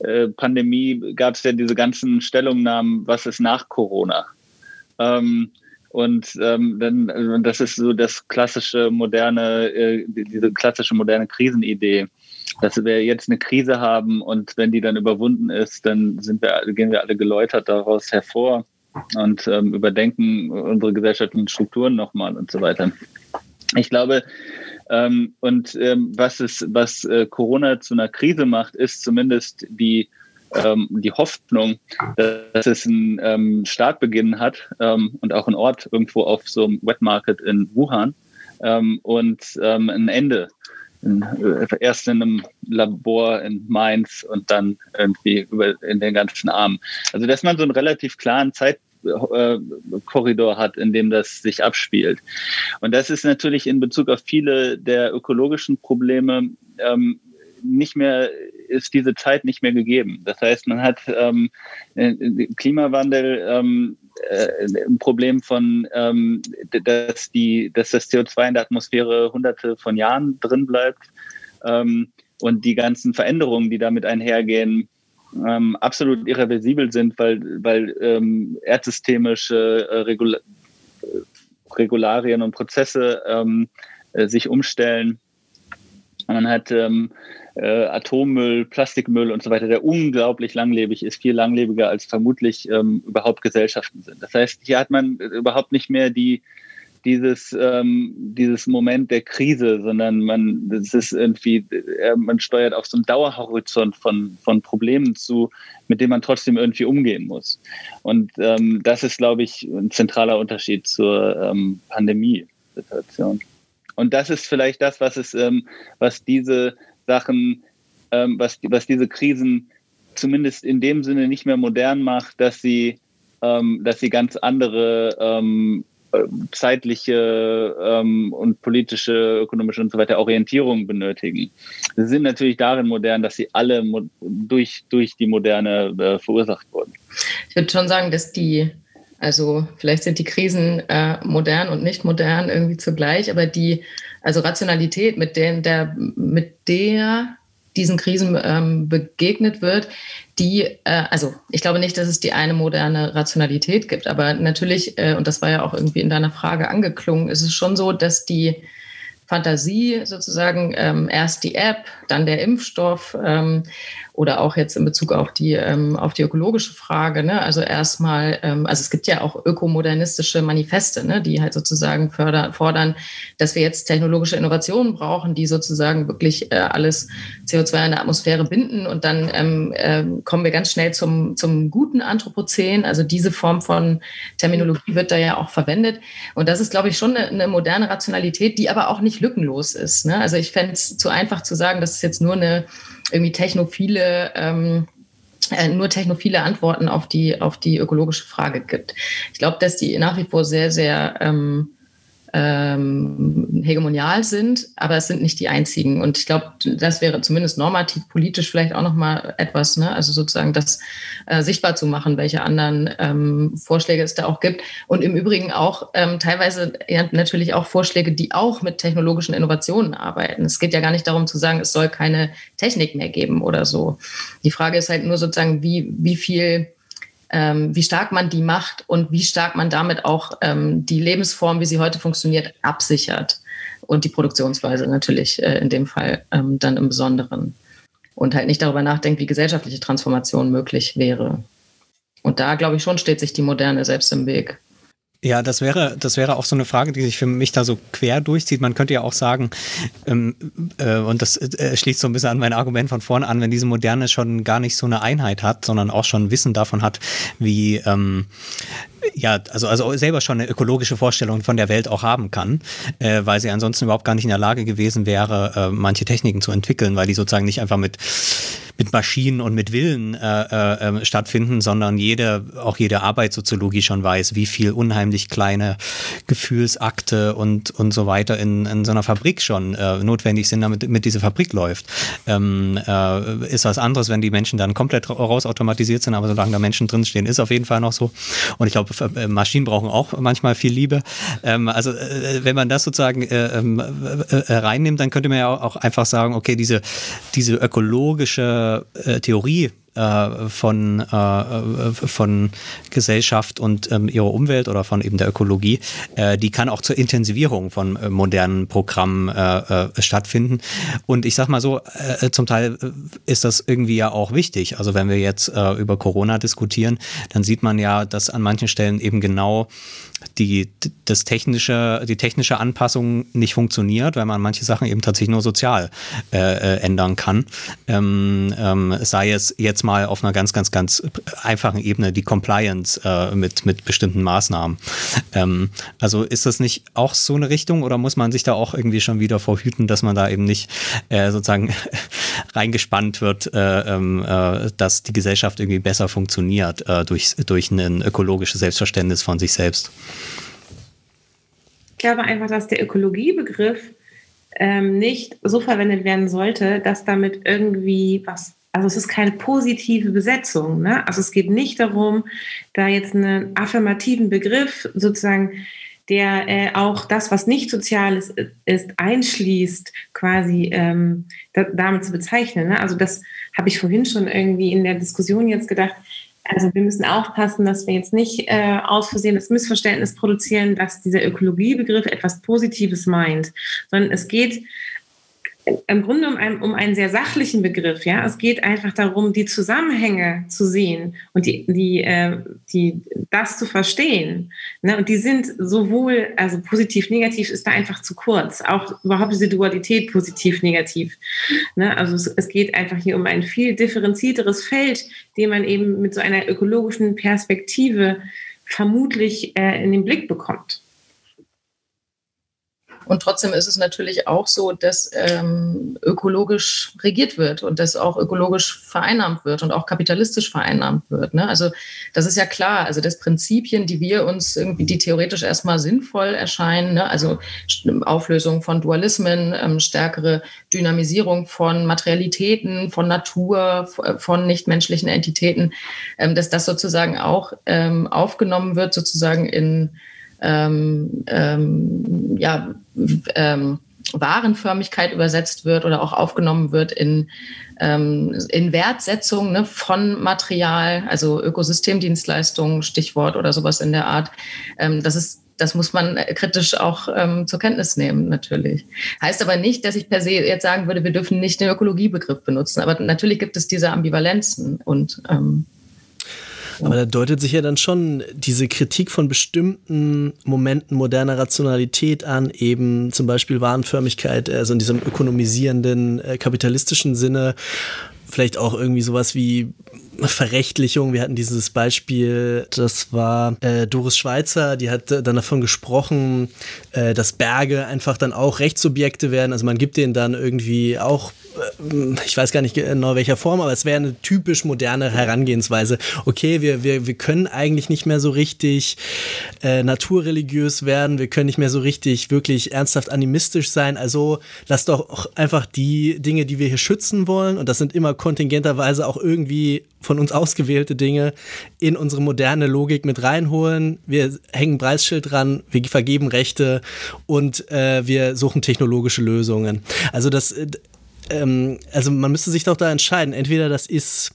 äh, Pandemie, gab es ja diese ganzen Stellungnahmen, was ist nach Corona? Ähm, und ähm, dann, also das ist so das klassische moderne, äh, diese klassische moderne Krisenidee, dass wir jetzt eine Krise haben und wenn die dann überwunden ist, dann wir, gehen wir alle geläutert daraus hervor und ähm, überdenken unsere gesellschaftlichen Strukturen nochmal und so weiter. Ich glaube, ähm, und ähm, was es, was äh, Corona zu einer Krise macht, ist zumindest die ähm, die Hoffnung, dass es einen ähm, Startbeginn hat ähm, und auch einen Ort irgendwo auf so einem Wet Market in Wuhan und ein Ende. In, äh, erst in einem Labor in Mainz und dann irgendwie über in den ganzen Armen. Also dass man so einen relativ klaren Zeit äh, hat, in dem das sich abspielt. Und das ist natürlich in Bezug auf viele der ökologischen Probleme ähm, nicht mehr ist diese Zeit nicht mehr gegeben. Das heißt, man hat ähm, äh, Klimawandel ähm, äh, ein Problem von, ähm, dass, die, dass das CO2 in der Atmosphäre hunderte von Jahren drin bleibt ähm, und die ganzen Veränderungen, die damit einhergehen, ähm, absolut irreversibel sind, weil, weil ähm, erdsystemische äh, Regula Regularien und Prozesse ähm, äh, sich umstellen. Man hat ähm, äh, Atommüll, Plastikmüll und so weiter, der unglaublich langlebig ist, viel langlebiger als vermutlich ähm, überhaupt Gesellschaften sind. Das heißt, hier hat man überhaupt nicht mehr die, dieses, ähm, dieses Moment der Krise, sondern man, das ist irgendwie, äh, man steuert auf so einen Dauerhorizont von, von Problemen zu, mit denen man trotzdem irgendwie umgehen muss. Und ähm, das ist, glaube ich, ein zentraler Unterschied zur ähm, Pandemie-Situation. Und das ist vielleicht das, was es, ähm, was diese Sachen, ähm, was, was diese Krisen zumindest in dem Sinne nicht mehr modern macht, dass sie, ähm, dass sie ganz andere ähm, äh, zeitliche ähm, und politische, ökonomische und so weiter Orientierung benötigen. Sie sind natürlich darin modern, dass sie alle durch, durch die Moderne äh, verursacht wurden. Ich würde schon sagen, dass die, also vielleicht sind die Krisen äh, modern und nicht modern irgendwie zugleich, aber die, also Rationalität, mit, den, der, mit der diesen Krisen ähm, begegnet wird, die, äh, also ich glaube nicht, dass es die eine moderne Rationalität gibt, aber natürlich, äh, und das war ja auch irgendwie in deiner Frage angeklungen, ist es schon so, dass die Fantasie sozusagen ähm, erst die App, dann der Impfstoff ähm, oder auch jetzt in Bezug auf die, ähm, auf die ökologische Frage. Ne? Also erstmal, ähm, also es gibt ja auch ökomodernistische Manifeste, ne? die halt sozusagen fördern, fordern, dass wir jetzt technologische Innovationen brauchen, die sozusagen wirklich äh, alles CO2 in der Atmosphäre binden und dann ähm, äh, kommen wir ganz schnell zum, zum guten Anthropozän. Also diese Form von Terminologie wird da ja auch verwendet. Und das ist, glaube ich, schon eine, eine moderne Rationalität, die aber auch nicht lückenlos ist. Ne? Also ich fände es zu einfach zu sagen, dass es jetzt nur eine irgendwie technophile ähm, äh, nur technophile Antworten auf die, auf die ökologische Frage gibt. Ich glaube, dass die nach wie vor sehr, sehr ähm, ähm, hegemonial sind, aber es sind nicht die einzigen. Und ich glaube, das wäre zumindest normativ politisch vielleicht auch nochmal etwas, ne? also sozusagen das äh, sichtbar zu machen, welche anderen ähm, Vorschläge es da auch gibt. Und im Übrigen auch ähm, teilweise natürlich auch Vorschläge, die auch mit technologischen Innovationen arbeiten. Es geht ja gar nicht darum zu sagen, es soll keine Technik mehr geben oder so. Die Frage ist halt nur sozusagen, wie, wie viel ähm, wie stark man die macht und wie stark man damit auch ähm, die Lebensform, wie sie heute funktioniert, absichert. Und die Produktionsweise natürlich äh, in dem Fall ähm, dann im Besonderen. Und halt nicht darüber nachdenkt, wie gesellschaftliche Transformation möglich wäre. Und da, glaube ich, schon steht sich die Moderne selbst im Weg. Ja, das wäre, das wäre auch so eine Frage, die sich für mich da so quer durchzieht. Man könnte ja auch sagen, ähm, äh, und das äh, schließt so ein bisschen an mein Argument von vorne an, wenn diese Moderne schon gar nicht so eine Einheit hat, sondern auch schon Wissen davon hat, wie ähm, ja, also, also selber schon eine ökologische Vorstellung von der Welt auch haben kann, äh, weil sie ansonsten überhaupt gar nicht in der Lage gewesen wäre, äh, manche Techniken zu entwickeln, weil die sozusagen nicht einfach mit mit Maschinen und mit Willen äh, äh, ähm, stattfinden, sondern jede, auch jede Arbeitssoziologie schon weiß, wie viel unheimlich kleine Gefühlsakte und, und so weiter in, in so einer Fabrik schon äh, notwendig sind, damit mit diese Fabrik läuft. Ähm, äh, ist was anderes, wenn die Menschen dann komplett rausautomatisiert sind, aber solange da Menschen drinstehen, ist auf jeden Fall noch so. Und ich glaube, äh, Maschinen brauchen auch manchmal viel Liebe. Ähm, also äh, wenn man das sozusagen äh, ähm, äh, reinnimmt, dann könnte man ja auch einfach sagen, okay, diese, diese ökologische Theorie äh, von, äh, von Gesellschaft und ähm, ihrer Umwelt oder von eben der Ökologie, äh, die kann auch zur Intensivierung von äh, modernen Programmen äh, äh, stattfinden. Und ich sag mal so, äh, zum Teil ist das irgendwie ja auch wichtig. Also wenn wir jetzt äh, über Corona diskutieren, dann sieht man ja, dass an manchen Stellen eben genau die, das technische, die technische Anpassung nicht funktioniert, weil man manche Sachen eben tatsächlich nur sozial äh, äh, ändern kann. Ähm, ähm, sei es jetzt mal auf einer ganz, ganz, ganz einfachen Ebene die Compliance äh, mit, mit bestimmten Maßnahmen. Ähm, also ist das nicht auch so eine Richtung oder muss man sich da auch irgendwie schon wieder vorhüten, dass man da eben nicht äh, sozusagen *laughs* reingespannt wird, äh, ähm, äh, dass die Gesellschaft irgendwie besser funktioniert durch, durch ein ökologisches Selbstverständnis von sich selbst? Ich glaube einfach, dass der Ökologiebegriff ähm, nicht so verwendet werden sollte, dass damit irgendwie was, also es ist keine positive Besetzung. Ne? Also es geht nicht darum, da jetzt einen affirmativen Begriff sozusagen, der äh, auch das, was nicht sozial ist, ist einschließt, quasi ähm, da, damit zu bezeichnen. Ne? Also das habe ich vorhin schon irgendwie in der Diskussion jetzt gedacht, also wir müssen aufpassen, dass wir jetzt nicht äh, aus Versehen das Missverständnis produzieren, dass dieser Ökologiebegriff etwas Positives meint, sondern es geht im Grunde um einen, um einen sehr sachlichen Begriff. Ja, es geht einfach darum, die Zusammenhänge zu sehen und die, die, äh, die, das zu verstehen. Ne? Und die sind sowohl, also positiv, negativ ist da einfach zu kurz. Auch überhaupt diese Dualität positiv, negativ. Ne? Also es, es geht einfach hier um ein viel differenzierteres Feld, den man eben mit so einer ökologischen Perspektive vermutlich äh, in den Blick bekommt. Und trotzdem ist es natürlich auch so, dass ähm, ökologisch regiert wird und dass auch ökologisch vereinnahmt wird und auch kapitalistisch vereinnahmt wird. Ne? Also das ist ja klar. Also das Prinzipien, die wir uns irgendwie, die theoretisch erstmal sinnvoll erscheinen, ne? also Auflösung von Dualismen, ähm, stärkere Dynamisierung von Materialitäten, von Natur, von nichtmenschlichen Entitäten, ähm, dass das sozusagen auch ähm, aufgenommen wird, sozusagen in ähm, ähm, ja, ähm, Warenförmigkeit übersetzt wird oder auch aufgenommen wird in, ähm, in Wertsetzung ne, von Material, also Ökosystemdienstleistungen, Stichwort oder sowas in der Art. Ähm, das ist das muss man kritisch auch ähm, zur Kenntnis nehmen, natürlich. Heißt aber nicht, dass ich per se jetzt sagen würde, wir dürfen nicht den Ökologiebegriff benutzen. Aber natürlich gibt es diese Ambivalenzen und ähm, aber da deutet sich ja dann schon diese Kritik von bestimmten Momenten moderner Rationalität an, eben zum Beispiel Warenförmigkeit, also in diesem ökonomisierenden, äh, kapitalistischen Sinne. Vielleicht auch irgendwie sowas wie Verrechtlichung. Wir hatten dieses Beispiel, das war äh, Doris Schweizer, die hat dann davon gesprochen, äh, dass Berge einfach dann auch Rechtssubjekte werden. Also man gibt denen dann irgendwie auch äh, ich weiß gar nicht genau welcher Form, aber es wäre eine typisch moderne Herangehensweise. Okay, wir, wir, wir können eigentlich nicht mehr so richtig äh, naturreligiös werden, wir können nicht mehr so richtig wirklich ernsthaft animistisch sein. Also lass doch einfach die Dinge, die wir hier schützen wollen, und das sind immer kontingenterweise auch irgendwie von uns ausgewählte Dinge, in unsere moderne Logik mit reinholen. Wir hängen Preisschild dran, wir vergeben Rechte und äh, wir suchen technologische Lösungen. Also das äh, ähm, also man müsste sich doch da entscheiden. Entweder das ist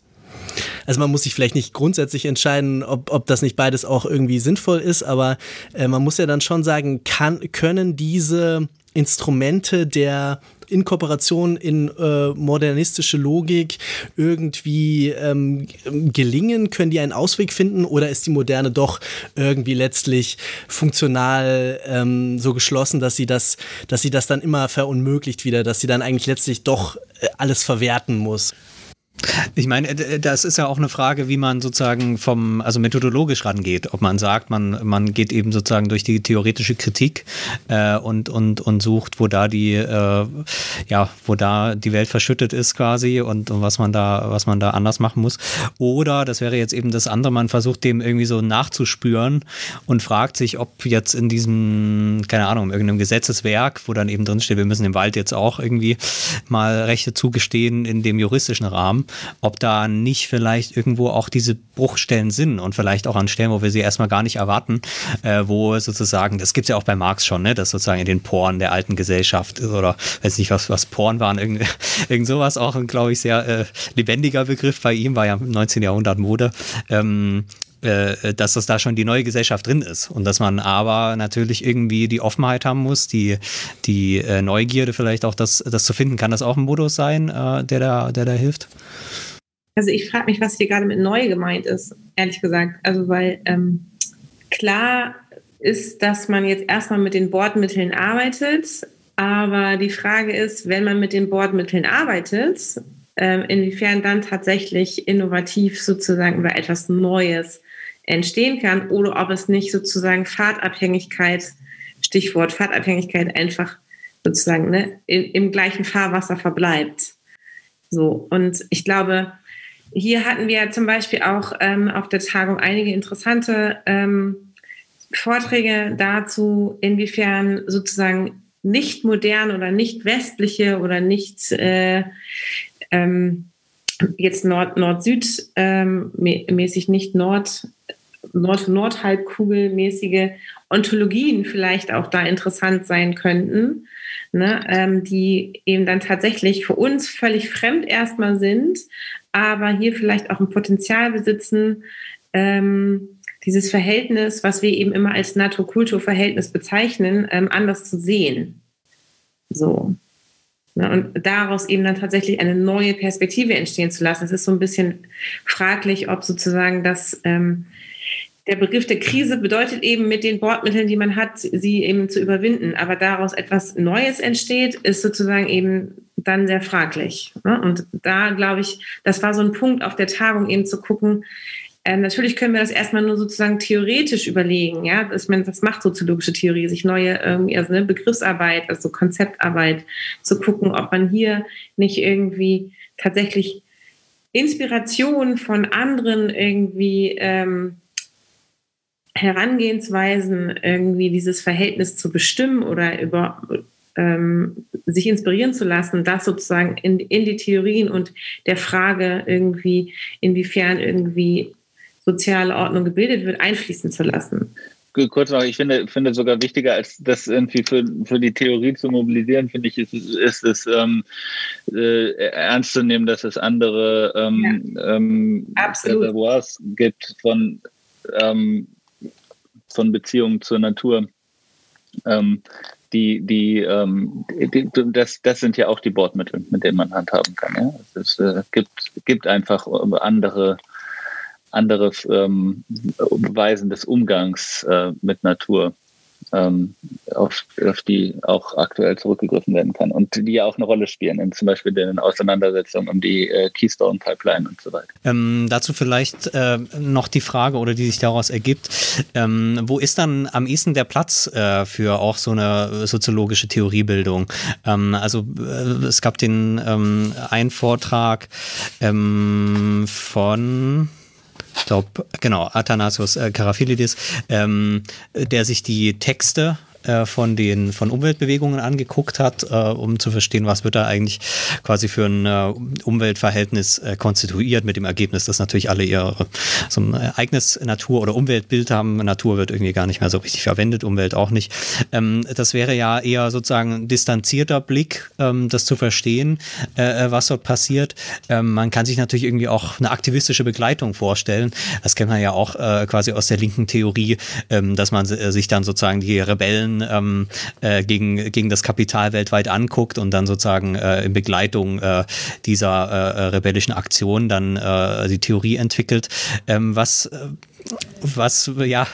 also man muss sich vielleicht nicht grundsätzlich entscheiden, ob, ob das nicht beides auch irgendwie sinnvoll ist, aber äh, man muss ja dann schon sagen, kann, können diese Instrumente der Inkorporation in äh, modernistische Logik irgendwie ähm, gelingen? Können die einen Ausweg finden oder ist die Moderne doch irgendwie letztlich funktional ähm, so geschlossen, dass sie das, dass sie das dann immer verunmöglicht wieder, dass sie dann eigentlich letztlich doch äh, alles verwerten muss? Ich meine, das ist ja auch eine Frage, wie man sozusagen vom, also methodologisch rangeht. Ob man sagt, man, man geht eben sozusagen durch die theoretische Kritik äh, und, und, und sucht, wo da die, äh, ja, wo da die Welt verschüttet ist quasi und, und was man da, was man da anders machen muss. Oder, das wäre jetzt eben das andere, man versucht dem irgendwie so nachzuspüren und fragt sich, ob jetzt in diesem, keine Ahnung, irgendeinem Gesetzeswerk, wo dann eben drinsteht, wir müssen dem Wald jetzt auch irgendwie mal Rechte zugestehen in dem juristischen Rahmen, ob da nicht vielleicht irgendwo auch diese Bruchstellen sind und vielleicht auch an Stellen, wo wir sie erstmal gar nicht erwarten, äh, wo sozusagen, das gibt es ja auch bei Marx schon, ne, dass sozusagen in den Poren der alten Gesellschaft oder weiß nicht, was, was Poren waren, irgend, *laughs* irgend sowas, auch ein, glaube ich, sehr äh, lebendiger Begriff bei ihm, war ja im 19. Jahrhundert Mode. Ähm, äh, dass das da schon die neue Gesellschaft drin ist und dass man aber natürlich irgendwie die Offenheit haben muss, die, die äh, Neugierde vielleicht auch das, das zu finden. Kann das auch ein Modus sein, äh, der, da, der da hilft? Also ich frage mich, was hier gerade mit neu gemeint ist, ehrlich gesagt. Also weil ähm, klar ist, dass man jetzt erstmal mit den Bordmitteln arbeitet, aber die Frage ist, wenn man mit den Bordmitteln arbeitet, ähm, inwiefern dann tatsächlich innovativ sozusagen über etwas Neues entstehen kann oder ob es nicht sozusagen Fahrtabhängigkeit, Stichwort Fahrtabhängigkeit, einfach sozusagen ne, in, im gleichen Fahrwasser verbleibt. So, und ich glaube, hier hatten wir zum Beispiel auch ähm, auf der Tagung einige interessante ähm, Vorträge dazu, inwiefern sozusagen nicht modern oder nicht westliche oder nicht äh, ähm, jetzt Nord-Süd ähm, mäßig, nicht Nord Nord-Nordhalbkugel-mäßige Ontologien vielleicht auch da interessant sein könnten, ne, ähm, die eben dann tatsächlich für uns völlig fremd erstmal sind, aber hier vielleicht auch ein Potenzial besitzen, ähm, dieses Verhältnis, was wir eben immer als Natur-Kultur-Verhältnis bezeichnen, ähm, anders zu sehen. So. Ne, und daraus eben dann tatsächlich eine neue Perspektive entstehen zu lassen. Es ist so ein bisschen fraglich, ob sozusagen das ähm, der Begriff der Krise bedeutet eben mit den Bordmitteln, die man hat, sie eben zu überwinden. Aber daraus etwas Neues entsteht, ist sozusagen eben dann sehr fraglich. Ne? Und da glaube ich, das war so ein Punkt auf der Tagung eben zu gucken, äh, natürlich können wir das erstmal nur sozusagen theoretisch überlegen. Ja, das, das macht soziologische Theorie, sich neue also eine Begriffsarbeit, also Konzeptarbeit zu gucken, ob man hier nicht irgendwie tatsächlich Inspiration von anderen irgendwie ähm, Herangehensweisen, irgendwie dieses Verhältnis zu bestimmen oder über ähm, sich inspirieren zu lassen, das sozusagen in, in die Theorien und der Frage irgendwie, inwiefern irgendwie soziale Ordnung gebildet wird, einfließen zu lassen. Kurz noch, ich finde, finde sogar wichtiger, als das irgendwie für, für die Theorie zu mobilisieren, finde ich, ist, ist es ähm, äh, ernst zu nehmen, dass es andere ähm, ja. ähm, Reservoirs gibt von ähm, von Beziehungen zur Natur. Ähm, die, die, ähm, die, das, das sind ja auch die Bordmittel, mit denen man handhaben kann. Ja? Es äh, gibt, gibt einfach andere, andere ähm, Weisen des Umgangs äh, mit Natur ähm, auf, auf die auch aktuell zurückgegriffen werden kann und die ja auch eine Rolle spielen, in zum Beispiel den Auseinandersetzungen um die äh, Keystone Pipeline und so weiter. Ähm, dazu vielleicht äh, noch die Frage oder die sich daraus ergibt, ähm, wo ist dann am ehesten der Platz äh, für auch so eine soziologische Theoriebildung? Ähm, also äh, es gab den ähm, einen Vortrag ähm, von ich glaube, genau, Athanasius äh, Karaphilidis, ähm, der sich die Texte äh, von den von Umweltbewegungen angeguckt hat, äh, um zu verstehen, was wird da eigentlich quasi für ein äh, Umweltverhältnis äh, konstituiert, mit dem Ergebnis, dass natürlich alle ihr so ein eigenes Natur- oder Umweltbild haben. Natur wird irgendwie gar nicht mehr so richtig verwendet, Umwelt auch nicht. Ähm, das wäre ja eher sozusagen ein distanzierter Blick, ähm, das zu verstehen, was dort passiert. Ähm, man kann sich natürlich irgendwie auch eine aktivistische Begleitung vorstellen. Das kennt man ja auch quasi aus der linken Theorie, ähm, dass man sich dann sozusagen die Rebellen Ähm, äh, gegen, gegen das Kapital weltweit anguckt und dann sozusagen äh, in Begleitung äh, dieser äh, rebellischen Aktion dann äh, die Theorie entwickelt. Ähm, was, äh, was, ja,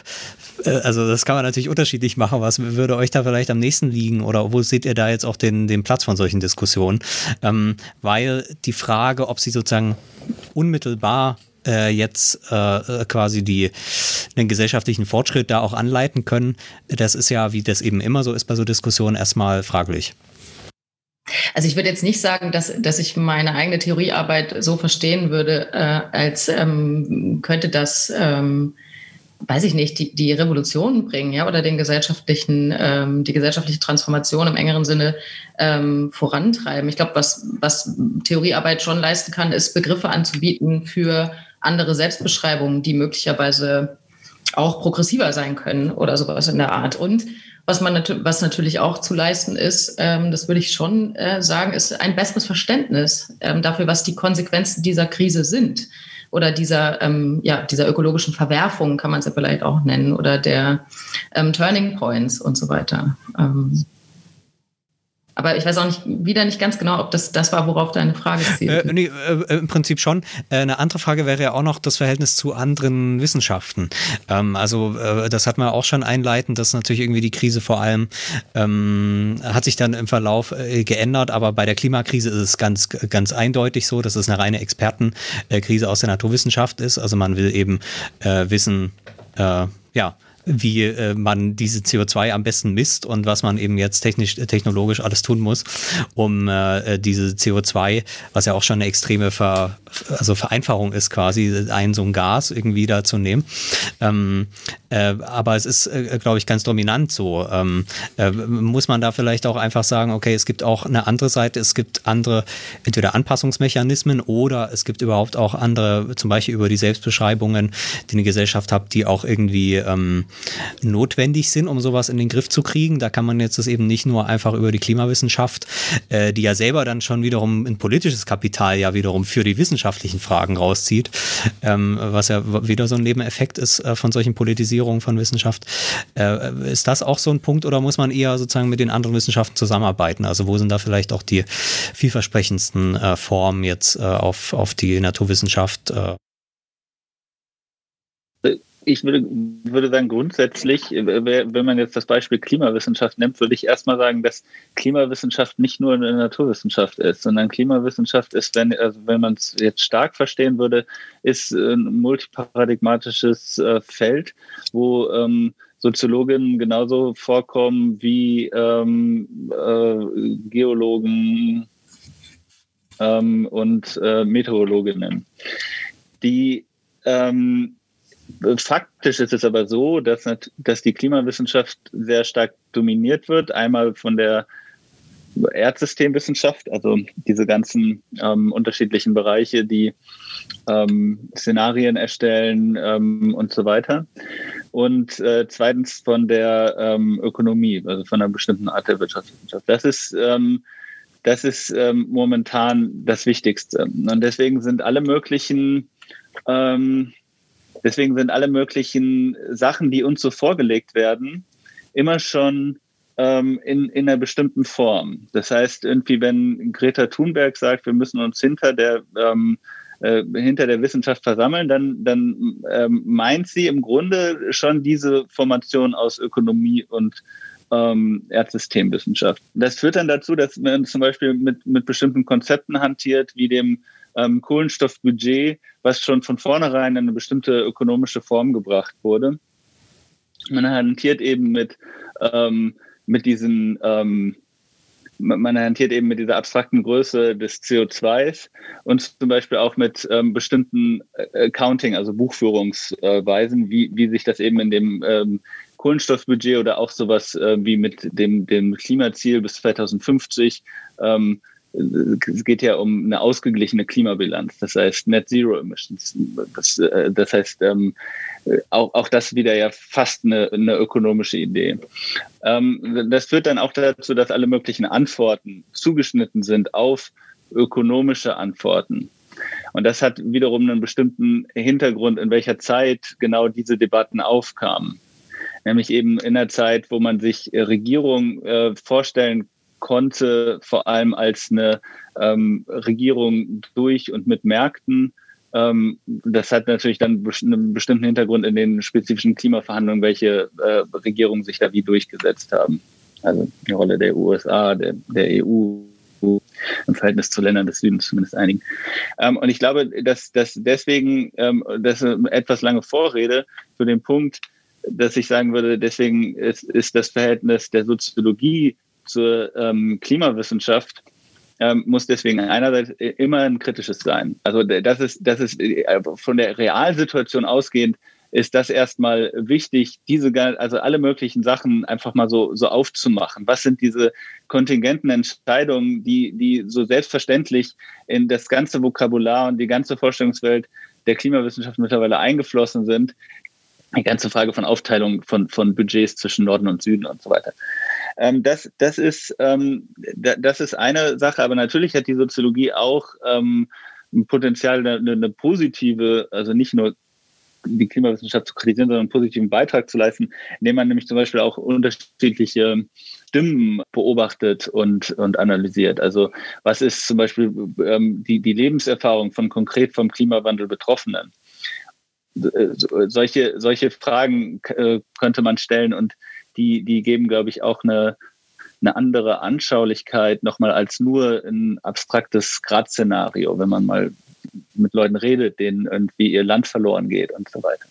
also das kann man natürlich unterschiedlich machen. Was würde euch da vielleicht am nächsten liegen oder wo seht ihr da jetzt auch den, den Platz von solchen Diskussionen? Ähm, weil die Frage, ob sie sozusagen unmittelbar äh, jetzt äh, quasi die, den gesellschaftlichen Fortschritt da auch anleiten können, das ist ja, wie das eben immer so ist bei so Diskussionen, erstmal fraglich. Also ich würde jetzt nicht sagen, dass, dass ich meine eigene Theoriearbeit so verstehen würde, äh, als ähm, könnte das ähm, weiß ich nicht, die, die Revolution bringen, ja, oder den gesellschaftlichen, ähm, die gesellschaftliche Transformation im engeren Sinne ähm, vorantreiben. Ich glaube, was, was Theoriearbeit schon leisten kann, ist Begriffe anzubieten für andere Selbstbeschreibungen, die möglicherweise auch progressiver sein können oder sowas in der Art. Und was man nat was natürlich auch zu leisten ist, ähm, das würde ich schon äh, sagen, ist ein besseres Verständnis ähm, dafür, was die Konsequenzen dieser Krise sind oder dieser, ähm, ja, dieser ökologischen Verwerfung kann man es ja vielleicht auch nennen oder der ähm, Turning Points und so weiter. Aber ich weiß auch nicht, wieder nicht ganz genau, ob das das war, worauf deine Frage zielt. Äh, nee, äh, Im Prinzip schon. Äh, eine andere Frage wäre ja auch noch das Verhältnis zu anderen Wissenschaften. Ähm, also äh, das hat man auch schon einleitend, dass natürlich irgendwie die Krise vor allem ähm, hat sich dann im Verlauf äh, geändert, aber bei der Klimakrise ist es ganz, ganz eindeutig so, dass es eine reine Expertenkrise aus der Naturwissenschaft ist. Also man will eben äh, wissen, ja, wie äh, man diese CO2 am besten misst und was man eben jetzt technisch, technologisch alles tun muss, um äh, diese CO2, was ja auch schon eine extreme Ver, also Vereinfachung ist quasi, ein so ein Gas irgendwie da zu nehmen. Ähm, äh, aber es ist, äh, glaube ich, ganz dominant so. Ähm, äh, muss man da vielleicht auch einfach sagen, okay, es gibt auch eine andere Seite, es gibt andere, entweder Anpassungsmechanismen oder es gibt überhaupt auch andere, zum Beispiel über die Selbstbeschreibungen, die eine Gesellschaft hat, die auch irgendwie ähm, notwendig sind, um sowas in den Griff zu kriegen. Da kann man jetzt das eben nicht nur einfach über die Klimawissenschaft, äh, die ja selber dann schon wiederum ein politisches Kapital ja wiederum für die wissenschaftlichen Fragen rauszieht, ähm, was ja wieder so ein Nebeneffekt ist äh, von solchen Politisierungen von Wissenschaft. Äh, ist das auch so ein Punkt oder muss man eher sozusagen mit den anderen Wissenschaften zusammenarbeiten? Also wo sind da vielleicht auch die vielversprechendsten äh, Formen jetzt äh, auf, auf die Naturwissenschaft? Äh? ich würde, würde sagen, grundsätzlich, äh, wenn man jetzt das Beispiel Klimawissenschaft nimmt, würde ich erstmal sagen, dass Klimawissenschaft nicht nur eine Naturwissenschaft ist, sondern Klimawissenschaft ist, wenn, also wenn man es jetzt stark verstehen würde, ist ein multiparadigmatisches äh, Feld, wo ähm, Soziologinnen genauso vorkommen wie ähm, äh, Geologen ähm, und äh, Meteorologinnen. Die ähm, Faktisch ist es aber so, dass, dass die Klimawissenschaft sehr stark dominiert wird. Einmal von der Erdsystemwissenschaft, also diese ganzen ähm, unterschiedlichen Bereiche, die ähm, Szenarien erstellen ähm, und so weiter. Und äh, zweitens von der ähm, Ökonomie, also von einer bestimmten Art der Wirtschaftswissenschaft. Das ist, ähm, das ist ähm, momentan das Wichtigste. Und deswegen sind alle möglichen Deswegen sind alle möglichen Sachen, die uns so vorgelegt werden, immer schon ähm, in, in einer bestimmten Form. Das heißt, irgendwie, wenn Greta Thunberg sagt, wir müssen uns hinter der ähm, äh, hinter der Wissenschaft versammeln, dann, dann ähm, meint sie im Grunde schon diese Formation aus Ökonomie und ähm, Erdsystemwissenschaft. Das führt dann dazu, dass man zum Beispiel mit, mit bestimmten Konzepten hantiert, wie dem ähm, Kohlenstoffbudget, was schon von vornherein in eine bestimmte ökonomische Form gebracht wurde. Man hantiert eben mit, ähm, mit diesen, ähm, man hantiert eben mit dieser abstrakten Größe des CO2s und zum Beispiel auch mit ähm, bestimmten äh, Accounting, also Buchführungsweisen, wie, wie sich das eben in dem ähm, Kohlenstoffbudget oder auch sowas äh, wie mit dem, dem Klimaziel bis 2050 ähm, es geht ja um eine ausgeglichene Klimabilanz, das heißt Net Zero Emissions. Das, äh, das heißt, ähm, auch, auch das wieder ja fast eine, eine ökonomische Idee. Ähm, das führt dann auch dazu, dass alle möglichen Antworten zugeschnitten sind auf ökonomische Antworten. Und das hat wiederum einen bestimmten Hintergrund, in welcher Zeit genau diese Debatten aufkamen. Nämlich eben in der Zeit, wo man sich Regierung äh, vorstellen konnte, vor allem als eine ähm, Regierung durch und mit Märkten. Ähm, das hat natürlich dann einen bestimmten Hintergrund in den spezifischen Klimaverhandlungen, welche äh, Regierungen sich da wie durchgesetzt haben. Also die Rolle der USA, der, der EU, im Verhältnis zu Ländern des Südens, zumindest einigen. Ähm, und ich glaube, dass, dass deswegen, ähm, das ist eine etwas lange Vorrede für den Punkt, dass ich sagen würde, deswegen ist, ist das Verhältnis der Soziologie zur ähm, Klimawissenschaft ähm, muss deswegen einerseits immer ein kritisches sein. Also das ist, das ist äh, von der Realsituation ausgehend ist das erstmal wichtig, diese, also alle möglichen Sachen einfach mal so, so aufzumachen. Was sind diese kontingenten Entscheidungen, die, die so selbstverständlich in das ganze Vokabular und die ganze Vorstellungswelt der Klimawissenschaft mittlerweile eingeflossen sind? Die ganze Frage von Aufteilung von, von Budgets zwischen Norden und Süden und so weiter. Ähm, das, das, ist, ähm, das ist eine Sache, aber natürlich hat die Soziologie auch ähm, ein Potenzial, eine, eine positive, also nicht nur die Klimawissenschaft zu kritisieren, sondern einen positiven Beitrag zu leisten, indem man nämlich zum Beispiel auch unterschiedliche Stimmen beobachtet und, und analysiert. Also was ist zum Beispiel ähm, die, die Lebenserfahrung von konkret vom Klimawandel Betroffenen? Äh, solche, solche Fragen äh, könnte man stellen und die, die geben, glaube ich, auch eine, eine andere Anschaulichkeit nochmal als nur ein abstraktes Gradszenario, wenn man mal mit Leuten redet, denen irgendwie ihr Land verloren geht und so weiter.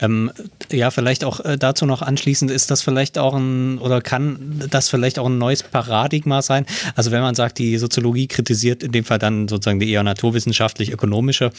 Ähm, ja, vielleicht auch äh, dazu noch anschließend, ist das vielleicht auch ein oder kann das vielleicht auch ein neues Paradigma sein? Also wenn man sagt, die Soziologie kritisiert in dem Fall dann sozusagen die eher naturwissenschaftlich-ökonomische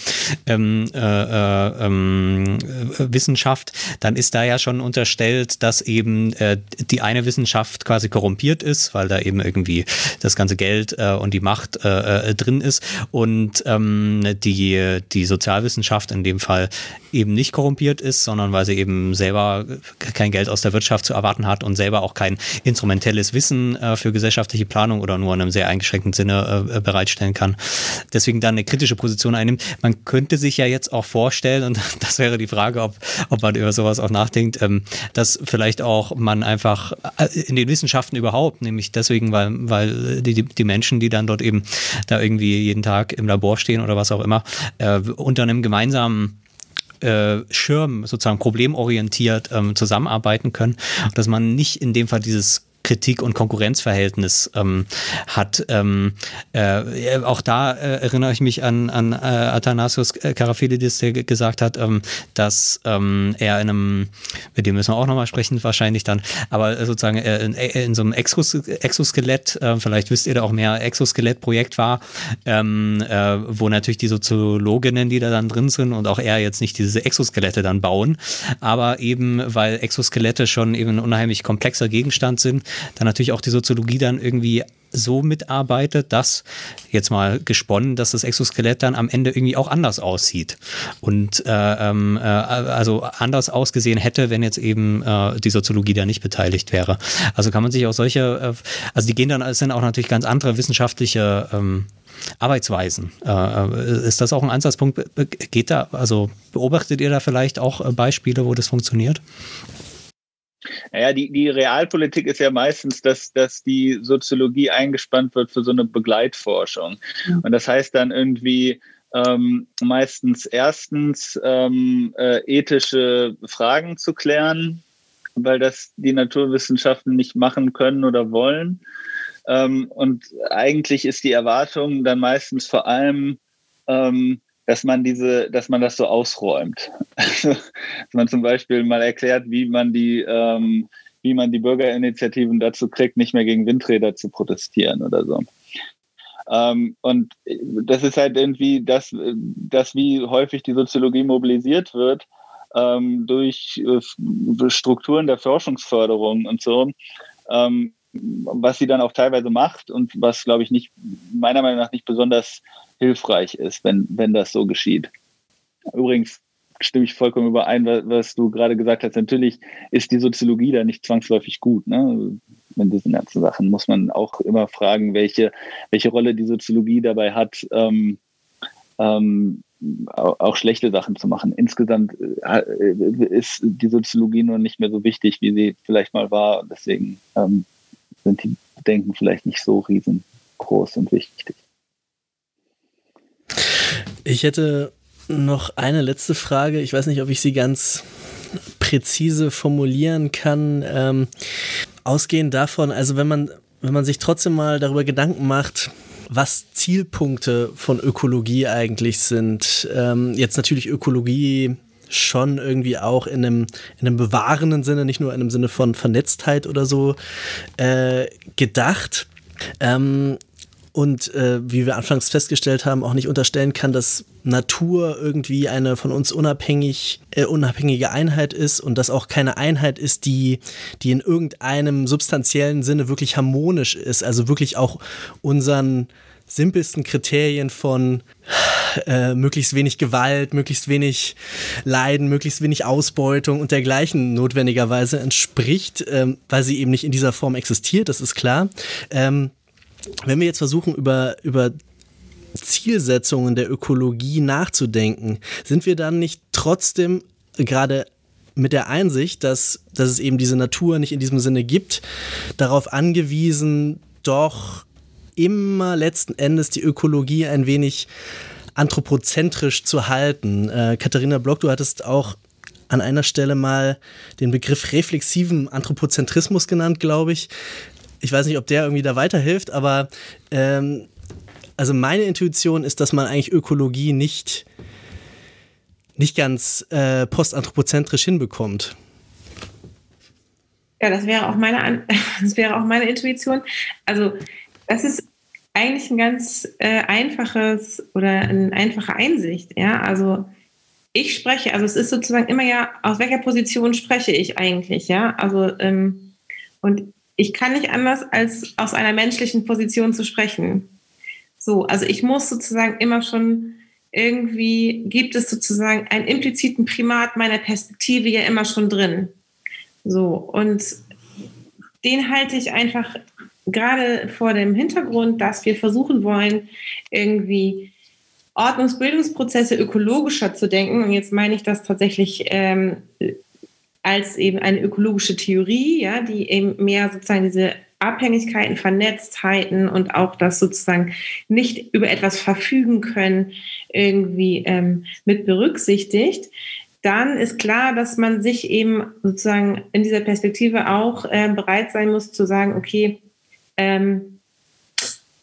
ähm, äh, äh, ähm, Wissenschaft, dann ist da ja schon unterstellt, dass eben äh, die eine Wissenschaft quasi korrumpiert ist, weil da eben irgendwie das ganze Geld äh, und die Macht äh, drin ist und ähm, die, die Sozialwissenschaft in dem Fall eben nicht korrumpiert ist, sondern weil sie eben selber kein Geld aus der Wirtschaft zu erwarten hat und selber auch kein instrumentelles Wissen äh, für gesellschaftliche Planung oder nur in einem sehr eingeschränkten Sinne äh, bereitstellen kann. Deswegen dann eine kritische Position einnimmt. Man könnte sich ja jetzt auch vorstellen, und *laughs* das wäre die Frage, ob, ob man über sowas auch nachdenkt, ähm, dass vielleicht auch man einfach äh, in den Wissenschaften überhaupt, nämlich deswegen, weil, weil die, die Menschen, die dann dort eben da irgendwie jeden Tag im Labor stehen oder was auch immer, äh, unter einem gemeinsamen äh, Schirm sozusagen problemorientiert ähm, zusammenarbeiten können, dass man nicht in dem Fall dieses Kritik- und Konkurrenzverhältnis ähm, hat. Ähm, äh, auch da äh, erinnere ich mich an, an äh, Athanasius Karafilidis, der gesagt hat, ähm, dass ähm, er in einem, mit dem müssen wir auch nochmal sprechen, wahrscheinlich dann, aber sozusagen äh, in, äh, in, so einem Exos Exoskelett, äh, vielleicht wisst ihr da auch mehr, Exoskelett-Projekt war, ähm, äh, wo natürlich die Soziologinnen, die da dann drin sind und auch er jetzt nicht diese Exoskelette dann bauen, aber eben, weil Exoskelette schon eben ein unheimlich komplexer Gegenstand sind, dann natürlich auch die Soziologie dann irgendwie so mitarbeitet, dass jetzt mal gesponnen, dass das Exoskelett dann am Ende irgendwie auch anders aussieht und äh, ähm, äh, also anders ausgesehen hätte, wenn jetzt eben äh, die Soziologie da nicht beteiligt wäre. Also kann man sich auch solche, äh, also die gehen dann, es sind auch natürlich ganz andere wissenschaftliche ähm, Arbeitsweisen. Äh, äh, ist das auch ein Ansatzpunkt? Geht da, also beobachtet ihr da vielleicht auch Beispiele, wo das funktioniert? Naja, die, die Realpolitik ist ja meistens, dass, dass die Soziologie eingespannt wird für so eine Begleitforschung. Und das heißt dann irgendwie ähm, meistens erstens ähm, äh, ethische Fragen zu klären, weil das die Naturwissenschaften nicht machen können oder wollen. Ähm, und eigentlich ist die Erwartung dann meistens vor allem, ähm, dass man diese, dass man das so ausräumt. *laughs* Also, dass man zum Beispiel mal erklärt, wie man die, ähm, wie man die Bürgerinitiativen dazu kriegt, nicht mehr gegen Windräder zu protestieren oder so. Ähm, und das ist halt irgendwie das, das, wie häufig die Soziologie mobilisiert wird ähm, durch äh, Strukturen der Forschungsförderung und so. Ähm, was sie dann auch teilweise macht und was, glaube ich, nicht, meiner Meinung nach nicht besonders hilfreich ist, wenn, wenn das so geschieht. Übrigens stimme ich vollkommen überein, was du gerade gesagt hast. Natürlich ist die Soziologie da nicht zwangsläufig gut. Ne? In diesen ganzen Sachen muss man auch immer fragen, welche, welche Rolle die Soziologie dabei hat, ähm, ähm, auch schlechte Sachen zu machen. Insgesamt äh, ist die Soziologie nur nicht mehr so wichtig, wie sie vielleicht mal war. Deswegen ähm, sind die Bedenken vielleicht nicht so riesengroß und wichtig. Ich hätte noch eine letzte Frage. Ich weiß nicht, ob ich sie ganz präzise formulieren kann. Ähm, ausgehend davon, also wenn man, wenn man sich trotzdem mal darüber Gedanken macht, was Zielpunkte von Ökologie eigentlich sind. Ähm, jetzt natürlich Ökologie schon irgendwie auch in einem, in einem bewahrenden Sinne, nicht nur in einem Sinne von Vernetztheit oder so äh, gedacht. Ähm, und äh, wie wir anfangs festgestellt haben, auch nicht unterstellen kann, dass Natur irgendwie eine von uns unabhängig, äh, unabhängige Einheit ist und dass auch keine Einheit ist, die, die in irgendeinem substanziellen Sinne wirklich harmonisch ist, also wirklich auch unseren simpelsten Kriterien von äh, möglichst wenig Gewalt, möglichst wenig Leiden, möglichst wenig Ausbeutung und dergleichen notwendigerweise entspricht, ähm, weil sie eben nicht in dieser Form existiert, das ist klar. Ähm, wenn wir jetzt versuchen, über, über Zielsetzungen der Ökologie nachzudenken, sind wir dann nicht trotzdem gerade mit der Einsicht, dass, dass es eben diese Natur nicht in diesem Sinne gibt, darauf angewiesen, doch immer letzten Endes die Ökologie ein wenig anthropozentrisch zu halten. Äh, Katharina Block, du hattest auch an einer Stelle mal den Begriff reflexiven Anthropozentrismus genannt, glaube ich. Ich weiß nicht, ob der irgendwie da weiterhilft, aber ähm, also meine Intuition ist, dass man eigentlich Ökologie nicht, nicht ganz äh, postanthropozentrisch hinbekommt. Ja, das wäre auch meine, *laughs* das wäre auch meine Intuition. Also das ist eigentlich ein ganz äh, einfaches oder eine einfache Einsicht. Ja, also ich spreche, also es ist sozusagen immer ja, aus welcher Position spreche ich eigentlich, ja? Also ähm, und ich kann nicht anders als aus einer menschlichen Position zu sprechen. So, also ich muss sozusagen immer schon irgendwie gibt es sozusagen einen impliziten Primat meiner Perspektive ja immer schon drin. So und den halte ich einfach gerade vor dem Hintergrund, dass wir versuchen wollen, irgendwie Ordnungsbildungsprozesse ökologischer zu denken. Und jetzt meine ich das tatsächlich ähm, als eben eine ökologische Theorie, ja, die eben mehr sozusagen diese Abhängigkeiten, Vernetztheiten und auch das sozusagen nicht über etwas verfügen können, irgendwie ähm, mit berücksichtigt dann ist klar, dass man sich eben sozusagen in dieser Perspektive auch äh, bereit sein muss zu sagen, okay, ähm,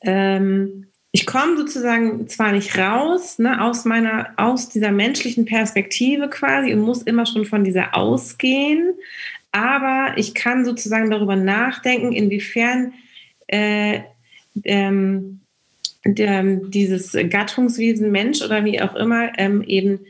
ähm, ich komme sozusagen zwar nicht raus ne, aus meiner, aus dieser menschlichen Perspektive quasi und muss immer schon von dieser ausgehen, aber ich kann sozusagen darüber nachdenken, inwiefern äh, ähm, der, dieses Gattungswesen Mensch oder wie auch immer ähm, eben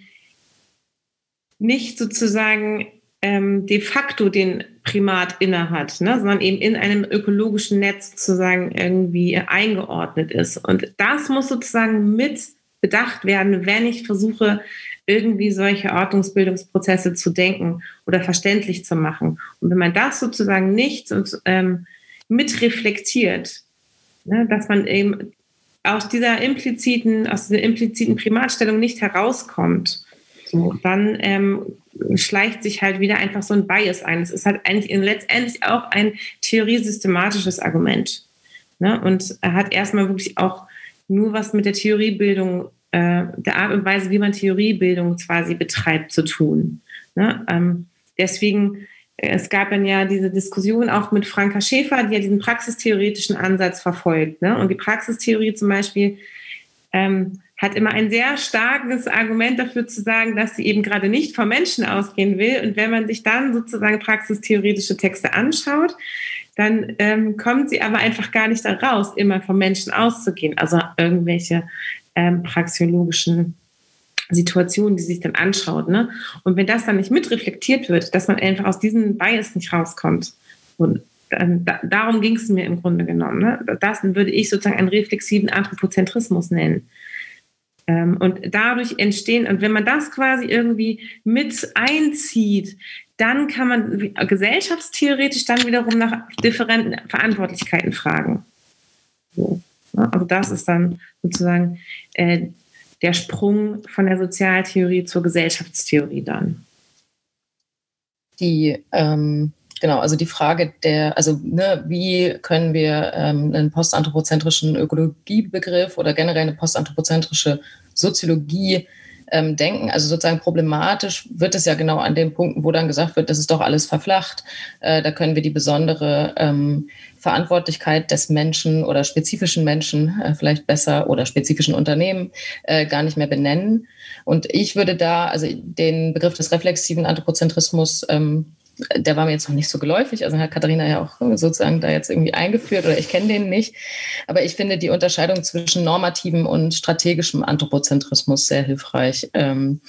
nicht sozusagen ähm, de facto den Primat innehat, ne, sondern eben in einem ökologischen Netz sozusagen irgendwie eingeordnet ist. Und das muss sozusagen mit bedacht werden, wenn ich versuche, irgendwie solche Ordnungsbildungsprozesse zu denken oder verständlich zu machen. Und wenn man das sozusagen nicht ähm, mit reflektiert, ne, dass man eben aus dieser impliziten, aus dieser impliziten Primatstellung nicht herauskommt, so, dann ähm, schleicht sich halt wieder einfach so ein Bias ein. Es ist halt eigentlich letztendlich auch ein theoriesystematisches Argument. Ne? Und hat erstmal wirklich auch nur was mit der Theoriebildung, äh, der Art und Weise, wie man Theoriebildung quasi betreibt, zu tun. Ne? Ähm, deswegen, äh, es gab dann ja diese Diskussion auch mit Franka Schäfer, die ja diesen praxistheoretischen Ansatz verfolgt. Ne? Und die Praxistheorie zum Beispiel ähm, hat immer ein sehr starkes Argument dafür zu sagen, dass sie eben gerade nicht vom Menschen ausgehen will. Und wenn man sich dann sozusagen praxistheoretische Texte anschaut, dann ähm, kommt sie aber einfach gar nicht daraus, immer vom Menschen auszugehen. Also irgendwelche ähm, praxiologischen Situationen, die sich dann anschaut. Ne? Und wenn das dann nicht mitreflektiert wird, dass man einfach aus diesem Bias nicht rauskommt. Und ähm, da, darum ging es mir im Grunde genommen. Ne? Das würde ich sozusagen einen reflexiven Anthropozentrismus nennen. Ähm, und dadurch entstehen, und wenn man das quasi irgendwie mit einzieht, dann kann man gesellschaftstheoretisch dann wiederum nach differenten Verantwortlichkeiten fragen. So, ne? Also das ist dann sozusagen äh, der Sprung von der Sozialtheorie zur Gesellschaftstheorie dann. Die ähm, genau, also die Frage der, also ne, wie können wir ähm, einen postanthropozentrischen Ökologiebegriff oder generell eine postanthropozentrische Soziologie ähm, denken. Also sozusagen problematisch wird es ja genau an den Punkten, wo dann gesagt wird, das ist doch alles verflacht. Äh, da können wir die besondere ähm, Verantwortlichkeit des Menschen oder spezifischen Menschen äh, vielleicht besser oder spezifischen Unternehmen äh, gar nicht mehr benennen. Und ich würde da also den Begriff des reflexiven Anthropozentrismus ähm, der war mir jetzt noch nicht so geläufig. Also hat Katharina ja auch sozusagen da jetzt irgendwie eingeführt oder ich kenne den nicht. Aber ich finde die Unterscheidung zwischen normativen und strategischem Anthropozentrismus sehr hilfreich. Ähm,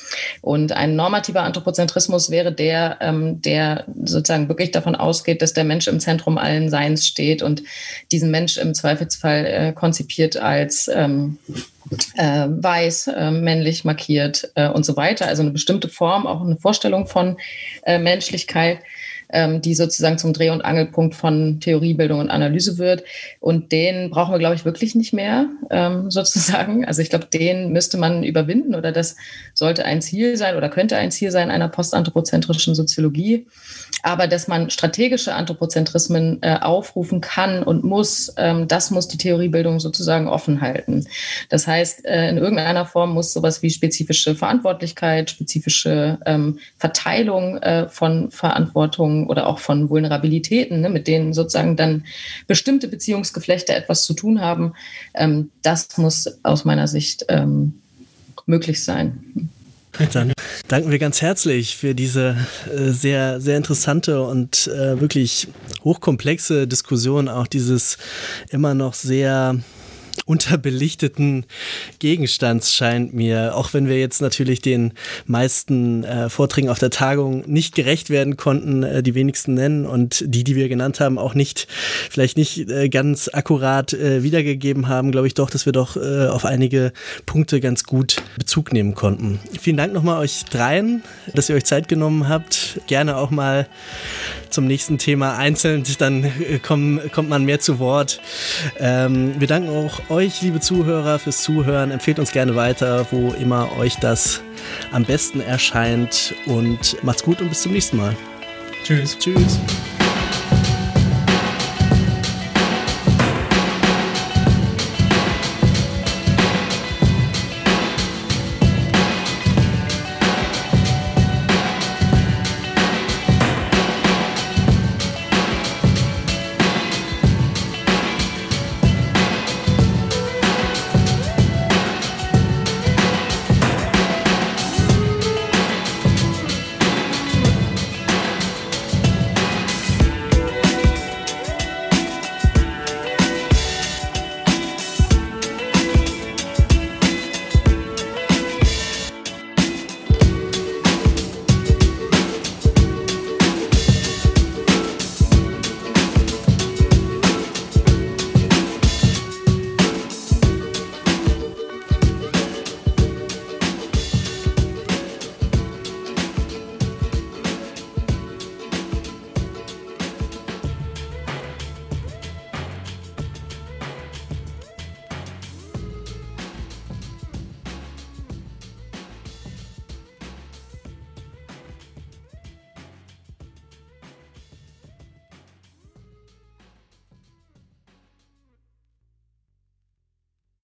und ein normativer Anthropozentrismus wäre der, ähm, der sozusagen wirklich davon ausgeht, dass der Mensch im Zentrum allen Seins steht und diesen Mensch im Zweifelsfall äh, konzipiert als ähm, äh, weiß, äh, männlich markiert äh, und so weiter. Also eine bestimmte Form, auch eine Vorstellung von äh, Menschlichkeit, ähm, die sozusagen zum Dreh- und Angelpunkt von Theoriebildung und Analyse wird. Und den brauchen wir, glaube ich, wirklich nicht mehr, ähm, *laughs* sozusagen. Also ich glaube, den müsste man überwinden oder das sollte ein Ziel sein oder könnte ein Ziel sein einer postanthropozentrischen Soziologie. Aber dass man strategische Anthropozentrismen äh, aufrufen kann und muss, ähm, das muss die Theoriebildung sozusagen offen halten. Das heißt, äh, in irgendeiner Form muss sowas wie spezifische Verantwortlichkeit, spezifische ähm, Verteilung äh, von Verantwortung oder auch von Vulnerabilitäten, ne, mit denen sozusagen dann bestimmte Beziehungsgeflechte etwas zu tun haben, ähm, das muss aus meiner Sicht ähm, möglich sein. Dann danken wir ganz herzlich für diese äh, sehr, sehr interessante und äh, wirklich hochkomplexe Diskussion, auch dieses immer noch sehr unterbelichteten Gegenstands scheint mir, auch wenn wir jetzt natürlich den meisten äh, Vorträgen auf der Tagung nicht gerecht werden konnten, äh, die wenigsten nennen und die, die wir genannt haben, auch nicht, vielleicht nicht äh, ganz akkurat äh, wiedergegeben haben, glaube ich doch, dass wir doch äh, auf einige Punkte ganz gut Bezug nehmen konnten. Vielen Dank nochmal euch dreien, dass ihr euch Zeit genommen habt. Gerne auch mal zum nächsten Thema einzeln, dann äh, komm, kommt man mehr zu Wort. Ähm, wir danken auch euch, liebe Zuhörer, fürs Zuhören. Empfehlt uns gerne weiter, wo immer euch das am besten erscheint. Und macht's gut und bis zum nächsten Mal. Tschüss. Tschüss.